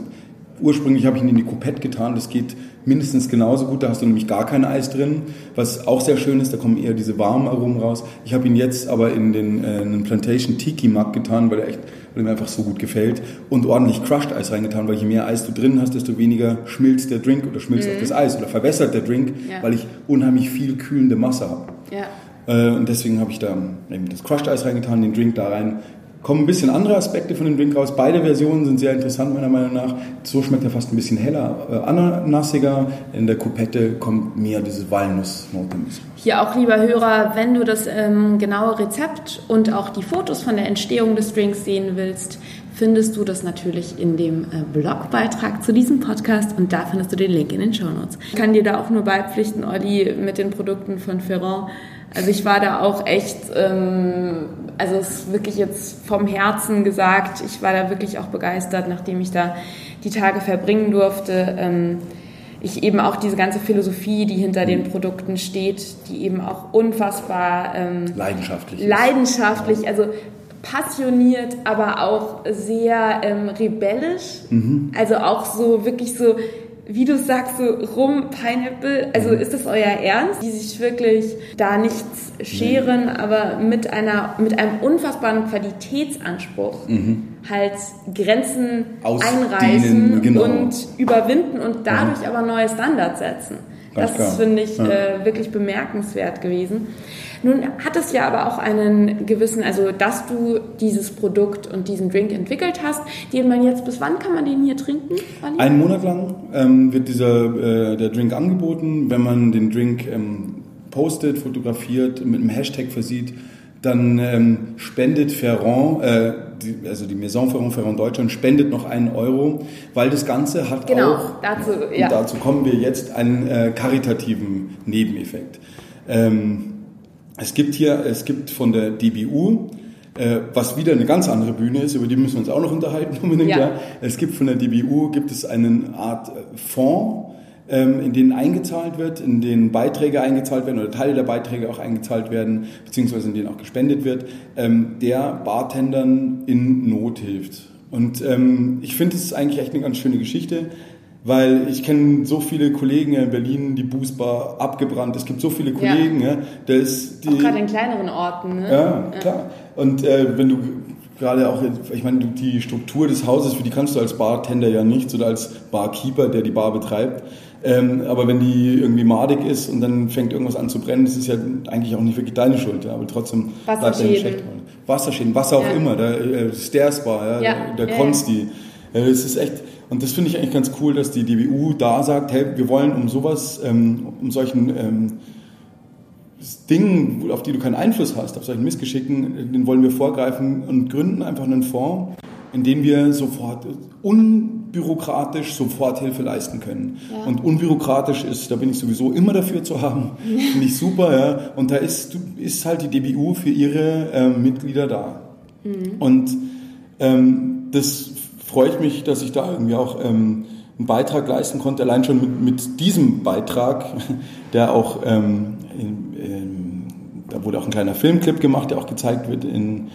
ursprünglich habe ich ihn in die Coupette getan, das geht mindestens genauso gut. Da hast du nämlich gar kein Eis drin, was auch sehr schön ist. Da kommen eher diese warmen Aromen raus. Ich habe ihn jetzt aber in den äh, in den Plantation Tiki Mug getan, weil er echt, weil er mir einfach so gut gefällt und ordentlich Crushed Eis reingetan, weil je mehr Eis du drin hast, desto weniger schmilzt der Drink oder schmilzt mhm. auch das Eis oder verwässert der Drink, ja. weil ich unheimlich viel kühlende Masse habe. Ja. Äh, und deswegen habe ich da eben das Crushed Eis reingetan, den Drink da rein kommen ein bisschen andere Aspekte von dem Drink raus. Beide Versionen sind sehr interessant meiner Meinung nach. So schmeckt er fast ein bisschen heller, äh, ananassiger. In der Coupette kommt mehr diese Walnussnote. Hier auch, lieber Hörer, wenn du das ähm, genaue Rezept und auch die Fotos von der Entstehung des Drinks sehen willst, findest du das natürlich in dem äh, Blogbeitrag zu diesem Podcast und da findest du den Link in den Show Notes. Ich kann dir da auch nur beipflichten, Olli, mit den Produkten von Ferrand also ich war da auch echt, ähm, also es ist wirklich jetzt vom Herzen gesagt, ich war da wirklich auch begeistert, nachdem ich da die Tage verbringen durfte. Ähm, ich eben auch diese ganze Philosophie, die hinter den Produkten steht, die eben auch unfassbar ähm, leidenschaftlich, leidenschaftlich, also passioniert, aber auch sehr ähm, rebellisch. Mhm. Also auch so wirklich so wie du sagst, so Rum, Pineapple, also mhm. ist das euer Ernst? Die sich wirklich da nichts scheren, mhm. aber mit einer, mit einem unfassbaren Qualitätsanspruch mhm. halt Grenzen Ausdehnen, einreißen genau. und überwinden und dadurch mhm. aber neue Standards setzen. Ganz das finde ich ja. äh, wirklich bemerkenswert gewesen. Nun hat es ja aber auch einen gewissen, also dass du dieses Produkt und diesen Drink entwickelt hast, den man jetzt, bis wann kann man den hier trinken? Ali? Einen Monat lang ähm, wird dieser, äh, der Drink angeboten. Wenn man den Drink ähm, postet, fotografiert, mit einem Hashtag versieht, dann ähm, spendet Ferrand, äh, die, also die Maison Ferrand, Ferrand Deutschland, spendet noch einen Euro, weil das Ganze hat genau, auch, dazu, ja. und dazu kommen wir jetzt, einen äh, karitativen Nebeneffekt. Ähm, es gibt hier, es gibt von der DBU, äh, was wieder eine ganz andere Bühne ist, über die müssen wir uns auch noch unterhalten unbedingt. Ja. ja. Es gibt von der DBU gibt es eine Art äh, Fonds, ähm, in den eingezahlt wird, in den Beiträge eingezahlt werden oder Teile der Beiträge auch eingezahlt werden, beziehungsweise in denen auch gespendet wird, ähm, der Bartendern in Not hilft. Und ähm, ich finde, es ist eigentlich echt eine ganz schöne Geschichte. Weil ich kenne so viele Kollegen in Berlin, die Bußbar abgebrannt. Es gibt so viele Kollegen. Ja. Ja, da ist die, auch gerade in kleineren Orten. Ne? Ja, klar. Und äh, wenn du gerade auch, ich meine, die Struktur des Hauses, für die kannst du als Bartender ja nicht oder als Barkeeper, der die Bar betreibt. Ähm, aber wenn die irgendwie madig ist und dann fängt irgendwas an zu brennen, das ist ja eigentlich auch nicht wirklich deine Schuld. Ja, aber trotzdem bleibt deine Schäden. Wasserschäden, was auch ja. immer. Der äh, Stairs Bar, ja, ja. der, der Konsti. Es ist echt und das finde ich eigentlich ganz cool, dass die DWU da sagt, hey, wir wollen um sowas, ähm, um solchen ähm, Dingen, auf die du keinen Einfluss hast, auf solchen Missgeschicken, den wollen wir vorgreifen und gründen einfach einen Fonds, in dem wir sofort unbürokratisch Soforthilfe leisten können. Ja. Und unbürokratisch ist, da bin ich sowieso immer dafür zu haben, finde ich super. Ja. Und da ist, ist halt die DBU für ihre äh, Mitglieder da. Mhm. Und ähm, das freue ich mich, dass ich da irgendwie auch ähm, einen Beitrag leisten konnte, allein schon mit, mit diesem Beitrag, der auch, ähm, in, in, da wurde auch ein kleiner Filmclip gemacht, der auch gezeigt wird in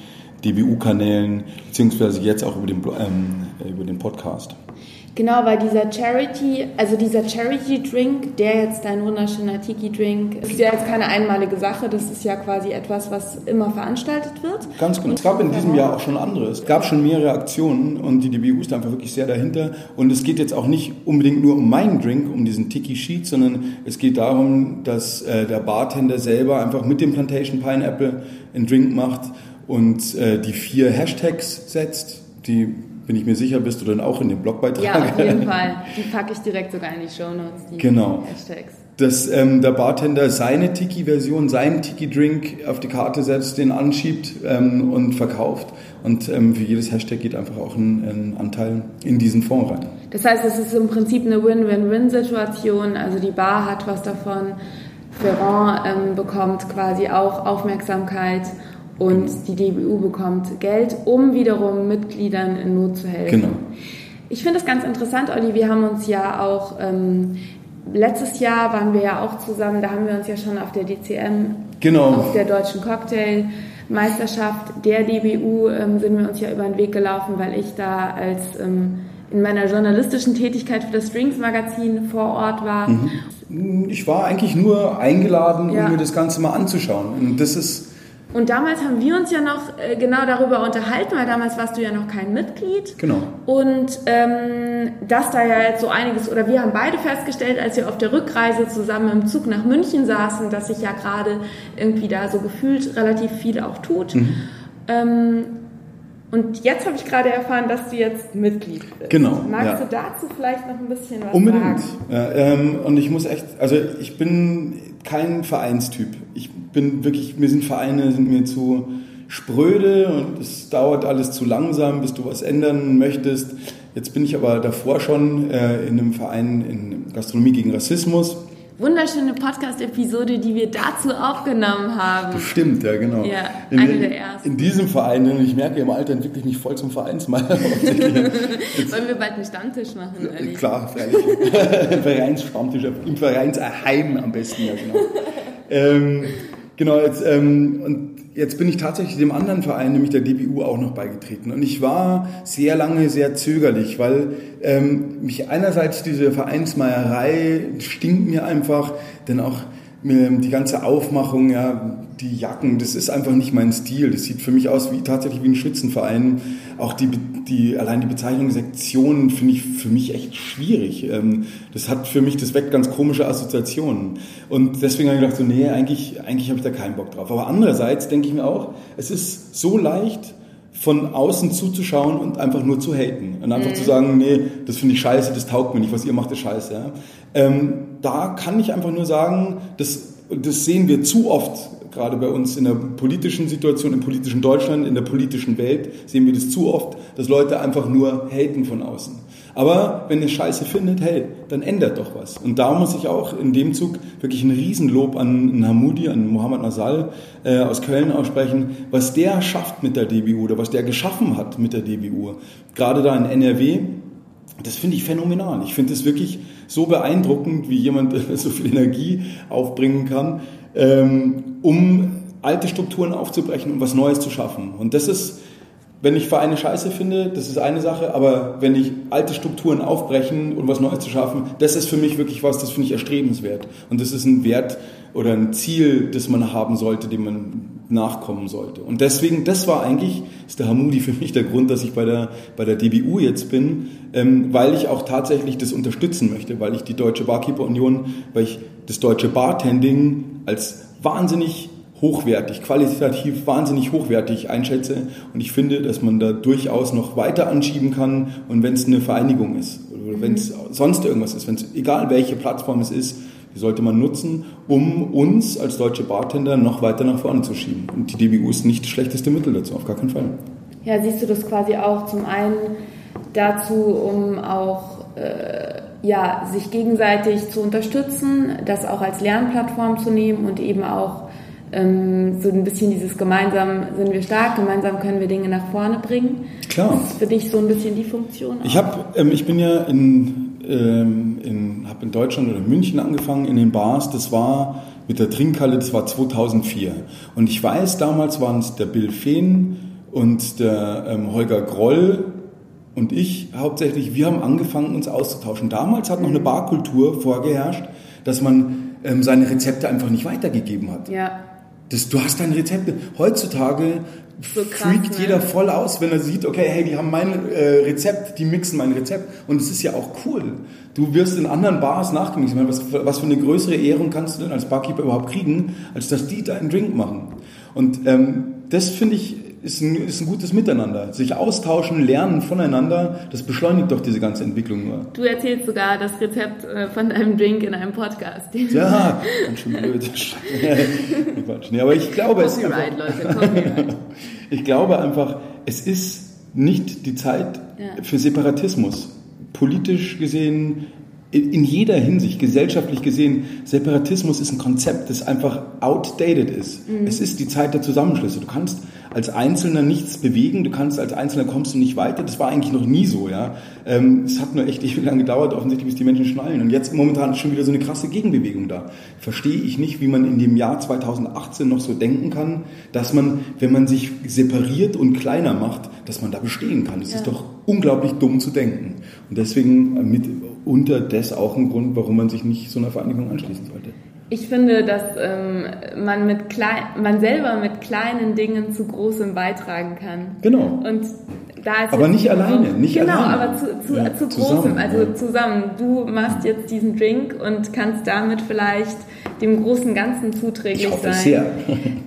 DBU-Kanälen, beziehungsweise jetzt auch über den, ähm, über den Podcast. Genau, weil dieser Charity, also dieser Charity-Drink, der jetzt dein wunderschöner Tiki-Drink, ist ja jetzt keine einmalige Sache, das ist ja quasi etwas, was immer veranstaltet wird. Ganz genau. Es gab in diesem Jahr auch schon anderes. Es gab schon mehrere Aktionen und die DBU ist einfach wirklich sehr dahinter. Und es geht jetzt auch nicht unbedingt nur um meinen Drink, um diesen Tiki-Sheet, sondern es geht darum, dass äh, der Bartender selber einfach mit dem Plantation Pineapple einen Drink macht und äh, die vier Hashtags setzt, die bin ich mir sicher, bist du dann auch in dem Blogbeitrag. Ja, auf jeden Fall. Die packe ich direkt sogar in die Show Notes. Die genau. Hashtags. Dass ähm, der Bartender seine Tiki-Version, seinen Tiki-Drink auf die Karte setzt, den anschiebt ähm, und verkauft. Und ähm, für jedes Hashtag geht einfach auch ein, ein, Anteil in diesen Fonds rein. Das heißt, es ist im Prinzip eine Win-Win-Win-Situation. Also die Bar hat was davon, Ferrand ähm, bekommt quasi auch Aufmerksamkeit und die DBU bekommt Geld, um wiederum Mitgliedern in Not zu helfen. Genau. Ich finde es ganz interessant, Olli, wir haben uns ja auch, ähm, letztes Jahr waren wir ja auch zusammen, da haben wir uns ja schon auf der DCM, genau. auf der Deutschen Cocktailmeisterschaft der DBU, ähm, sind wir uns ja über den Weg gelaufen, weil ich da als ähm, in meiner journalistischen Tätigkeit für das Strings Magazin vor Ort war. Mhm. Ich war eigentlich nur eingeladen, ja. um mir das Ganze mal anzuschauen. Und das ist und damals haben wir uns ja noch äh, genau darüber unterhalten, weil damals warst du ja noch kein Mitglied. Genau. Und ähm, dass da ja jetzt so einiges, oder wir haben beide festgestellt, als wir auf der Rückreise zusammen im Zug nach München saßen, dass sich ja gerade irgendwie da so gefühlt relativ viel auch tut. Mhm. Ähm, und jetzt habe ich gerade erfahren, dass du jetzt Mitglied bist. Genau. Magst ja. du dazu vielleicht noch ein bisschen was Unbedingt. sagen? Ja, ähm, und ich muss echt, also ich bin kein Vereinstyp. Ich bin wirklich, mir sind Vereine, sind mir zu spröde und es dauert alles zu langsam, bis du was ändern möchtest. Jetzt bin ich aber davor schon äh, in einem Verein in Gastronomie gegen Rassismus wunderschöne Podcast-Episode, die wir dazu aufgenommen haben. Stimmt, ja, genau. Ja, in, eine der ersten. In diesem Verein, und ich merke, im Alter entwickle ich mich voll zum Vereinsmeier. Wollen wir bald einen Stammtisch machen? Ehrlich? Klar, freilich. Vereinsstammtisch, im Vereinsheim am besten, ja, genau. ähm, genau, jetzt, ähm, und jetzt bin ich tatsächlich dem anderen Verein, nämlich der DBU, auch noch beigetreten. Und ich war sehr lange sehr zögerlich, weil ähm, mich einerseits diese Vereinsmeierei stinkt mir einfach, denn auch die ganze Aufmachung, ja, die Jacken, das ist einfach nicht mein Stil. Das sieht für mich aus wie tatsächlich wie ein Schützenverein. Auch die, die allein die Bezeichnung Sektionen finde ich für mich echt schwierig. Ähm, das hat für mich, das weckt ganz komische Assoziationen. Und deswegen habe ich gedacht, so, nee, eigentlich, eigentlich habe ich da keinen Bock drauf. Aber andererseits denke ich mir auch, es ist so leicht, von außen zuzuschauen und einfach nur zu haten. Und einfach mhm. zu sagen, nee, das finde ich scheiße, das taugt mir nicht, was ihr macht, ist scheiße. Ja? Ähm, da kann ich einfach nur sagen, das, das sehen wir zu oft gerade bei uns in der politischen Situation, im politischen Deutschland, in der politischen Welt, sehen wir das zu oft, dass Leute einfach nur haten von außen. Aber wenn ihr Scheiße findet, hey, dann ändert doch was. Und da muss ich auch in dem Zug wirklich ein Riesenlob an Hamudi, an Mohammed Nasal äh, aus Köln aussprechen, was der schafft mit der DBU oder was der geschaffen hat mit der DBU. Gerade da in NRW, das finde ich phänomenal. Ich finde es wirklich so beeindruckend, wie jemand so viel Energie aufbringen kann ähm, um alte Strukturen aufzubrechen und was Neues zu schaffen. Und das ist, wenn ich Vereine scheiße finde, das ist eine Sache, aber wenn ich alte Strukturen aufbrechen und was Neues zu schaffen, das ist für mich wirklich was, das finde ich erstrebenswert. Und das ist ein Wert oder ein Ziel, das man haben sollte, dem man nachkommen sollte. Und deswegen, das war eigentlich, ist der Hamudi für mich der Grund, dass ich bei der, bei der DBU jetzt bin, ähm, weil ich auch tatsächlich das unterstützen möchte, weil ich die Deutsche Barkeeper Union, weil ich das deutsche Bartending als wahnsinnig hochwertig, qualitativ wahnsinnig hochwertig einschätze. Und ich finde, dass man da durchaus noch weiter anschieben kann. Und wenn es eine Vereinigung ist oder wenn es sonst irgendwas ist, wenn es egal welche Plattform es ist, die sollte man nutzen, um uns als deutsche Bartender noch weiter nach vorne zu schieben. Und die DBU ist nicht das schlechteste Mittel dazu, auf gar keinen Fall. Ja, siehst du das quasi auch zum einen dazu, um auch äh, ja, sich gegenseitig zu unterstützen, das auch als Lernplattform zu nehmen und eben auch ähm, so ein bisschen dieses gemeinsam sind wir stark, gemeinsam können wir Dinge nach vorne bringen. Klar. Das ist für dich so ein bisschen die Funktion. Ich habe, ähm, ich bin ja in, ähm, in, habe in Deutschland oder in München angefangen in den Bars. Das war mit der Trinkhalle, das war 2004. Und ich weiß, damals waren es der Bill Fehn und der ähm, Holger Groll und ich hauptsächlich, wir haben angefangen, uns auszutauschen. Damals hat noch eine Barkultur vorgeherrscht, dass man ähm, seine Rezepte einfach nicht weitergegeben hat. Ja. Das, du hast deine Rezepte. Heutzutage so krass, freakt ne? jeder voll aus, wenn er sieht, okay, hey, die haben mein äh, Rezept, die mixen mein Rezept. Und es ist ja auch cool. Du wirst in anderen Bars nachgemixt. Was, was für eine größere Ehrung kannst du denn als Barkeeper überhaupt kriegen, als dass die deinen Drink machen? Und ähm, das finde ich ist ein, ist ein gutes Miteinander. Sich austauschen, lernen voneinander, das beschleunigt doch diese ganze Entwicklung nur. Du erzählst sogar das Rezept äh, von deinem Drink in einem Podcast. Ja, ganz schön blöd. nee, aber ich glaube, es einfach, Leute, ich glaube einfach, es ist nicht die Zeit ja. für Separatismus. Politisch gesehen in jeder Hinsicht, gesellschaftlich gesehen, Separatismus ist ein Konzept, das einfach outdated ist. Mhm. Es ist die Zeit der Zusammenschlüsse. Du kannst als Einzelner nichts bewegen, du kannst als Einzelner kommst du nicht weiter. Das war eigentlich noch nie so, ja. Ähm, es hat nur echt ewig lange gedauert, offensichtlich, bis die Menschen schnallen. Und jetzt momentan ist schon wieder so eine krasse Gegenbewegung da. Verstehe ich nicht, wie man in dem Jahr 2018 noch so denken kann, dass man, wenn man sich separiert und kleiner macht, dass man da bestehen kann. Das ja. ist doch unglaublich dumm zu denken. Und deswegen mit unter das auch ein Grund, warum man sich nicht so einer Vereinigung anschließen sollte. Ich finde, dass ähm, man, mit klein, man selber mit kleinen Dingen zu Großem beitragen kann. Genau. Und da ist aber nicht alleine, nicht genau, alleine. aber zu, zu, ja, zu großem, also ja. zusammen. Du machst jetzt diesen Drink und kannst damit vielleicht dem großen Ganzen zuträglich ich sein. Sehr.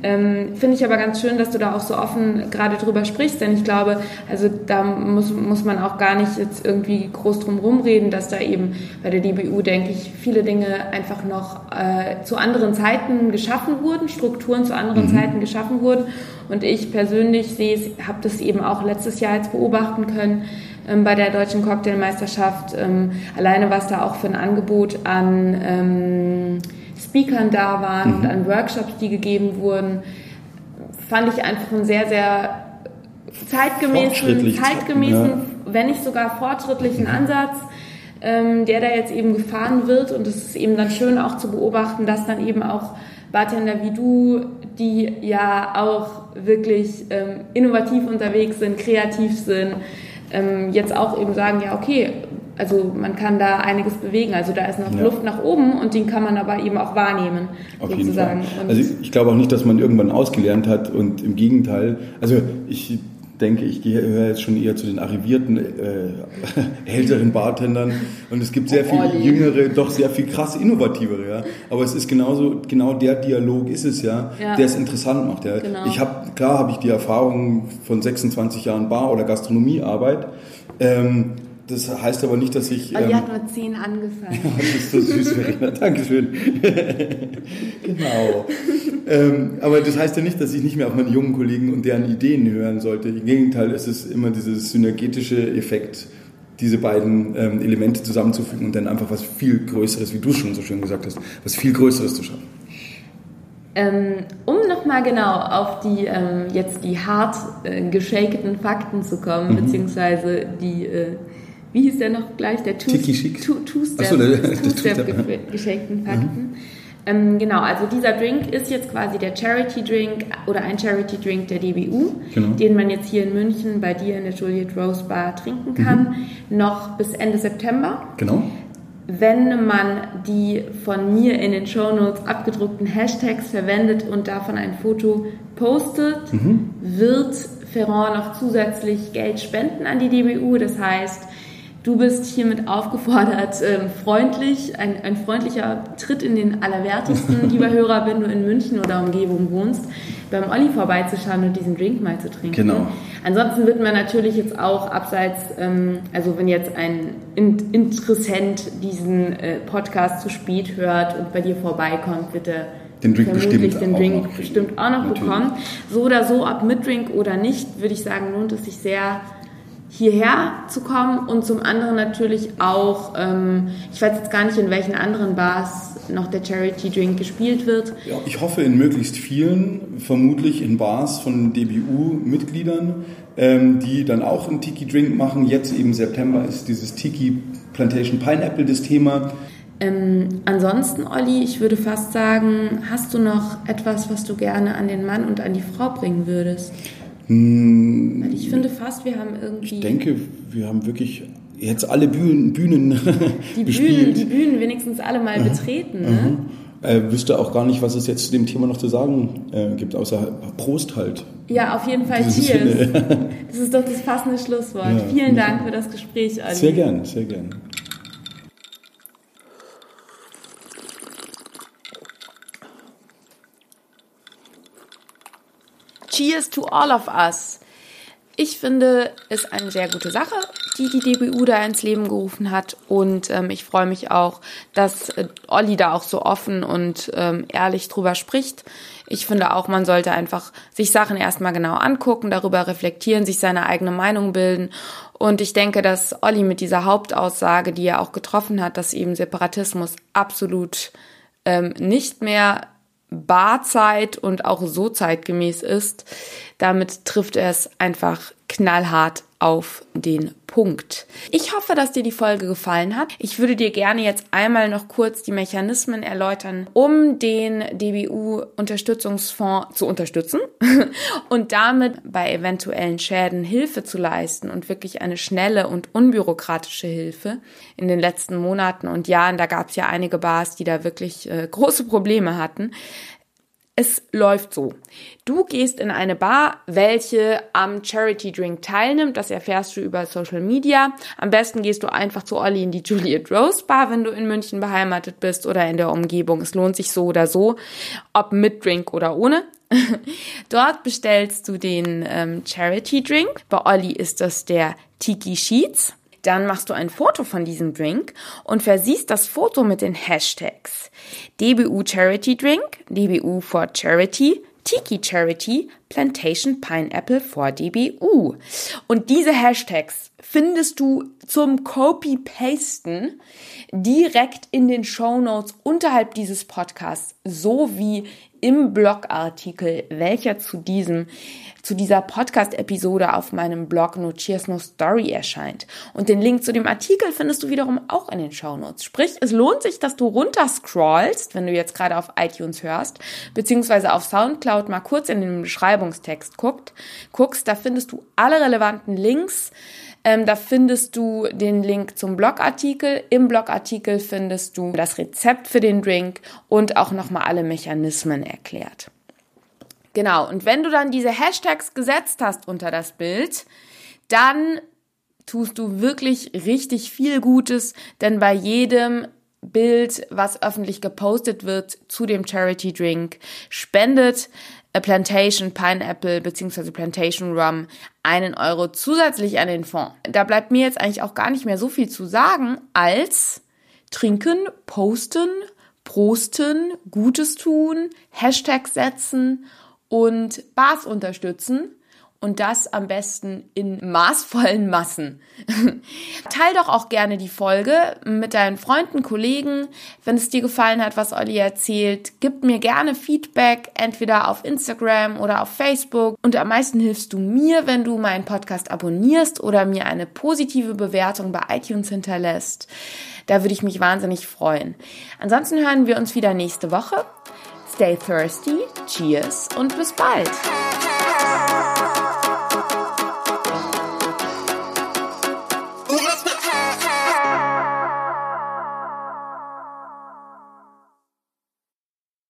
Ähm, Finde ich aber ganz schön, dass du da auch so offen gerade drüber sprichst, denn ich glaube, also da muss, muss man auch gar nicht jetzt irgendwie groß drum rumreden, dass da eben bei der DBU, denke ich, viele Dinge einfach noch äh, zu anderen Zeiten geschaffen wurden, Strukturen zu anderen mhm. Zeiten geschaffen wurden. Und ich persönlich sehe es, habe das eben auch letztes Jahr jetzt beobachten können, ähm, bei der deutschen Cocktailmeisterschaft. Ähm, alleine was da auch für ein Angebot an ähm, Speakern da waren mhm. und an Workshops, die gegeben wurden, fand ich einfach einen sehr, sehr zeitgemäßen, zeitgemäßen, ja. wenn nicht sogar fortschrittlichen mhm. Ansatz, ähm, der da jetzt eben gefahren wird. Und es ist eben dann schön auch zu beobachten, dass dann eben auch Bartender wie du, die ja auch wirklich ähm, innovativ unterwegs sind, kreativ sind, ähm, jetzt auch eben sagen, ja, okay, also man kann da einiges bewegen. Also da ist noch ja. Luft nach oben und den kann man aber eben auch wahrnehmen. Auf sozusagen. also ich glaube auch nicht, dass man irgendwann ausgelernt hat und im Gegenteil, also ich denke, ich gehöre jetzt schon eher zu den arrivierten äh, älteren Bartendern und es gibt sehr oh, viel jüngere, doch sehr viel krass innovativere, ja. Aber es ist genauso, genau der Dialog ist es ja, ja. der es interessant macht. Ja. Genau. Ich habe klar habe ich die Erfahrung von 26 Jahren Bar- oder Gastronomiearbeit. Ähm, das heißt aber nicht, dass ich. Aber ähm, die hat mit zehn angefangen. Ja, das ist so süß, Verena. Dankeschön. genau. ähm, aber das heißt ja nicht, dass ich nicht mehr auf meine jungen Kollegen und deren Ideen hören sollte. Im Gegenteil, es ist immer dieses synergetische Effekt, diese beiden ähm, Elemente zusammenzufügen und dann einfach was viel Größeres, wie du schon so schön gesagt hast, was viel Größeres zu schaffen. Ähm, um nochmal genau auf die ähm, jetzt die hart äh, geshakten Fakten zu kommen, mhm. beziehungsweise die äh, wie hieß der noch gleich? Der Two-Step Two, Two so, Two geschenkten Fakten. Mhm. Ähm, genau, also dieser Drink ist jetzt quasi der Charity Drink oder ein Charity Drink der DBU, genau. den man jetzt hier in München bei dir in der Juliet Rose Bar trinken kann, mhm. noch bis Ende September. Genau. Wenn man die von mir in den Show Notes abgedruckten Hashtags verwendet und davon ein Foto postet, mhm. wird Ferrand noch zusätzlich Geld spenden an die DBU. Das heißt, Du bist hiermit aufgefordert, ähm, freundlich, ein, ein freundlicher Tritt in den Allerwertesten, lieber Hörer, wenn du in München oder Umgebung wohnst, beim Olli vorbeizuschauen und diesen Drink mal zu trinken. Genau. Ansonsten wird man natürlich jetzt auch abseits, ähm, also wenn jetzt ein Interessent diesen äh, Podcast zu spät hört und bei dir vorbeikommt, wird er den Drink vermutlich bestimmt den Drink auch bestimmt auch noch Natürlich. bekommen. So oder so, ob mit Drink oder nicht, würde ich sagen, lohnt es sich sehr, hierher zu kommen und zum anderen natürlich auch, ähm, ich weiß jetzt gar nicht, in welchen anderen Bars noch der Charity Drink gespielt wird. Ja, ich hoffe in möglichst vielen, vermutlich in Bars von DBU-Mitgliedern, ähm, die dann auch einen Tiki Drink machen. Jetzt eben September ist dieses Tiki Plantation Pineapple das Thema. Ähm, ansonsten, Olli, ich würde fast sagen, hast du noch etwas, was du gerne an den Mann und an die Frau bringen würdest? Hm, ich finde fast, wir haben irgendwie. Ich denke, wir haben wirklich jetzt alle Bühnen, Bühnen die Bühnen, die Bühnen wenigstens alle mal mhm. betreten. Ne? Mhm. Äh, wüsste auch gar nicht, was es jetzt zu dem Thema noch zu sagen äh, gibt, außer Prost halt. Ja, auf jeden Fall Cheers. das ist doch das passende Schlusswort. Ja, Vielen Dank für das Gespräch, Olli. Sehr gern, sehr gern. Cheers to all of us. Ich finde es eine sehr gute Sache, die die DBU da ins Leben gerufen hat. Und ähm, ich freue mich auch, dass äh, Olli da auch so offen und ähm, ehrlich drüber spricht. Ich finde auch, man sollte einfach sich Sachen erstmal genau angucken, darüber reflektieren, sich seine eigene Meinung bilden. Und ich denke, dass Olli mit dieser Hauptaussage, die er auch getroffen hat, dass eben Separatismus absolut ähm, nicht mehr Barzeit und auch so zeitgemäß ist, damit trifft er es einfach knallhart auf den Punkt. Ich hoffe, dass dir die Folge gefallen hat. Ich würde dir gerne jetzt einmal noch kurz die Mechanismen erläutern, um den DBU Unterstützungsfonds zu unterstützen und damit bei eventuellen Schäden Hilfe zu leisten und wirklich eine schnelle und unbürokratische Hilfe. In den letzten Monaten und Jahren, da gab es ja einige Bars, die da wirklich äh, große Probleme hatten. Es läuft so. Du gehst in eine Bar, welche am Charity Drink teilnimmt. Das erfährst du über Social Media. Am besten gehst du einfach zu Olli in die Juliet Rose Bar, wenn du in München beheimatet bist oder in der Umgebung. Es lohnt sich so oder so, ob mit Drink oder ohne. Dort bestellst du den ähm, Charity Drink. Bei Olli ist das der Tiki Sheets. Dann machst du ein Foto von diesem Drink und versiehst das Foto mit den Hashtags DBU Charity Drink, DBU for Charity, Tiki Charity, Plantation Pineapple for DBU. Und diese Hashtags findest du zum Copy-Pasten direkt in den Show Notes unterhalb dieses Podcasts sowie im Blogartikel, welcher zu diesem zu dieser Podcast-Episode auf meinem Blog No Cheers No Story erscheint. Und den Link zu dem Artikel findest du wiederum auch in den Shownotes. Sprich, es lohnt sich, dass du runterscrollst, wenn du jetzt gerade auf iTunes hörst, beziehungsweise auf Soundcloud mal kurz in den Beschreibungstext guckt, guckst. Da findest du alle relevanten Links. Ähm, da findest du den Link zum Blogartikel. Im Blogartikel findest du das Rezept für den Drink und auch nochmal alle Mechanismen erklärt. Genau, und wenn du dann diese Hashtags gesetzt hast unter das Bild, dann tust du wirklich richtig viel Gutes, denn bei jedem Bild, was öffentlich gepostet wird zu dem Charity Drink, spendet A Plantation Pineapple bzw. Plantation Rum einen Euro zusätzlich an den Fonds. Da bleibt mir jetzt eigentlich auch gar nicht mehr so viel zu sagen, als trinken, posten, prosten, Gutes tun, Hashtags setzen und Bars unterstützen und das am besten in maßvollen Massen. Teil doch auch gerne die Folge mit deinen Freunden, Kollegen. Wenn es dir gefallen hat, was Olli erzählt, gib mir gerne Feedback, entweder auf Instagram oder auf Facebook. Und am meisten hilfst du mir, wenn du meinen Podcast abonnierst oder mir eine positive Bewertung bei iTunes hinterlässt. Da würde ich mich wahnsinnig freuen. Ansonsten hören wir uns wieder nächste Woche. Stay thirsty, cheers und bis bald!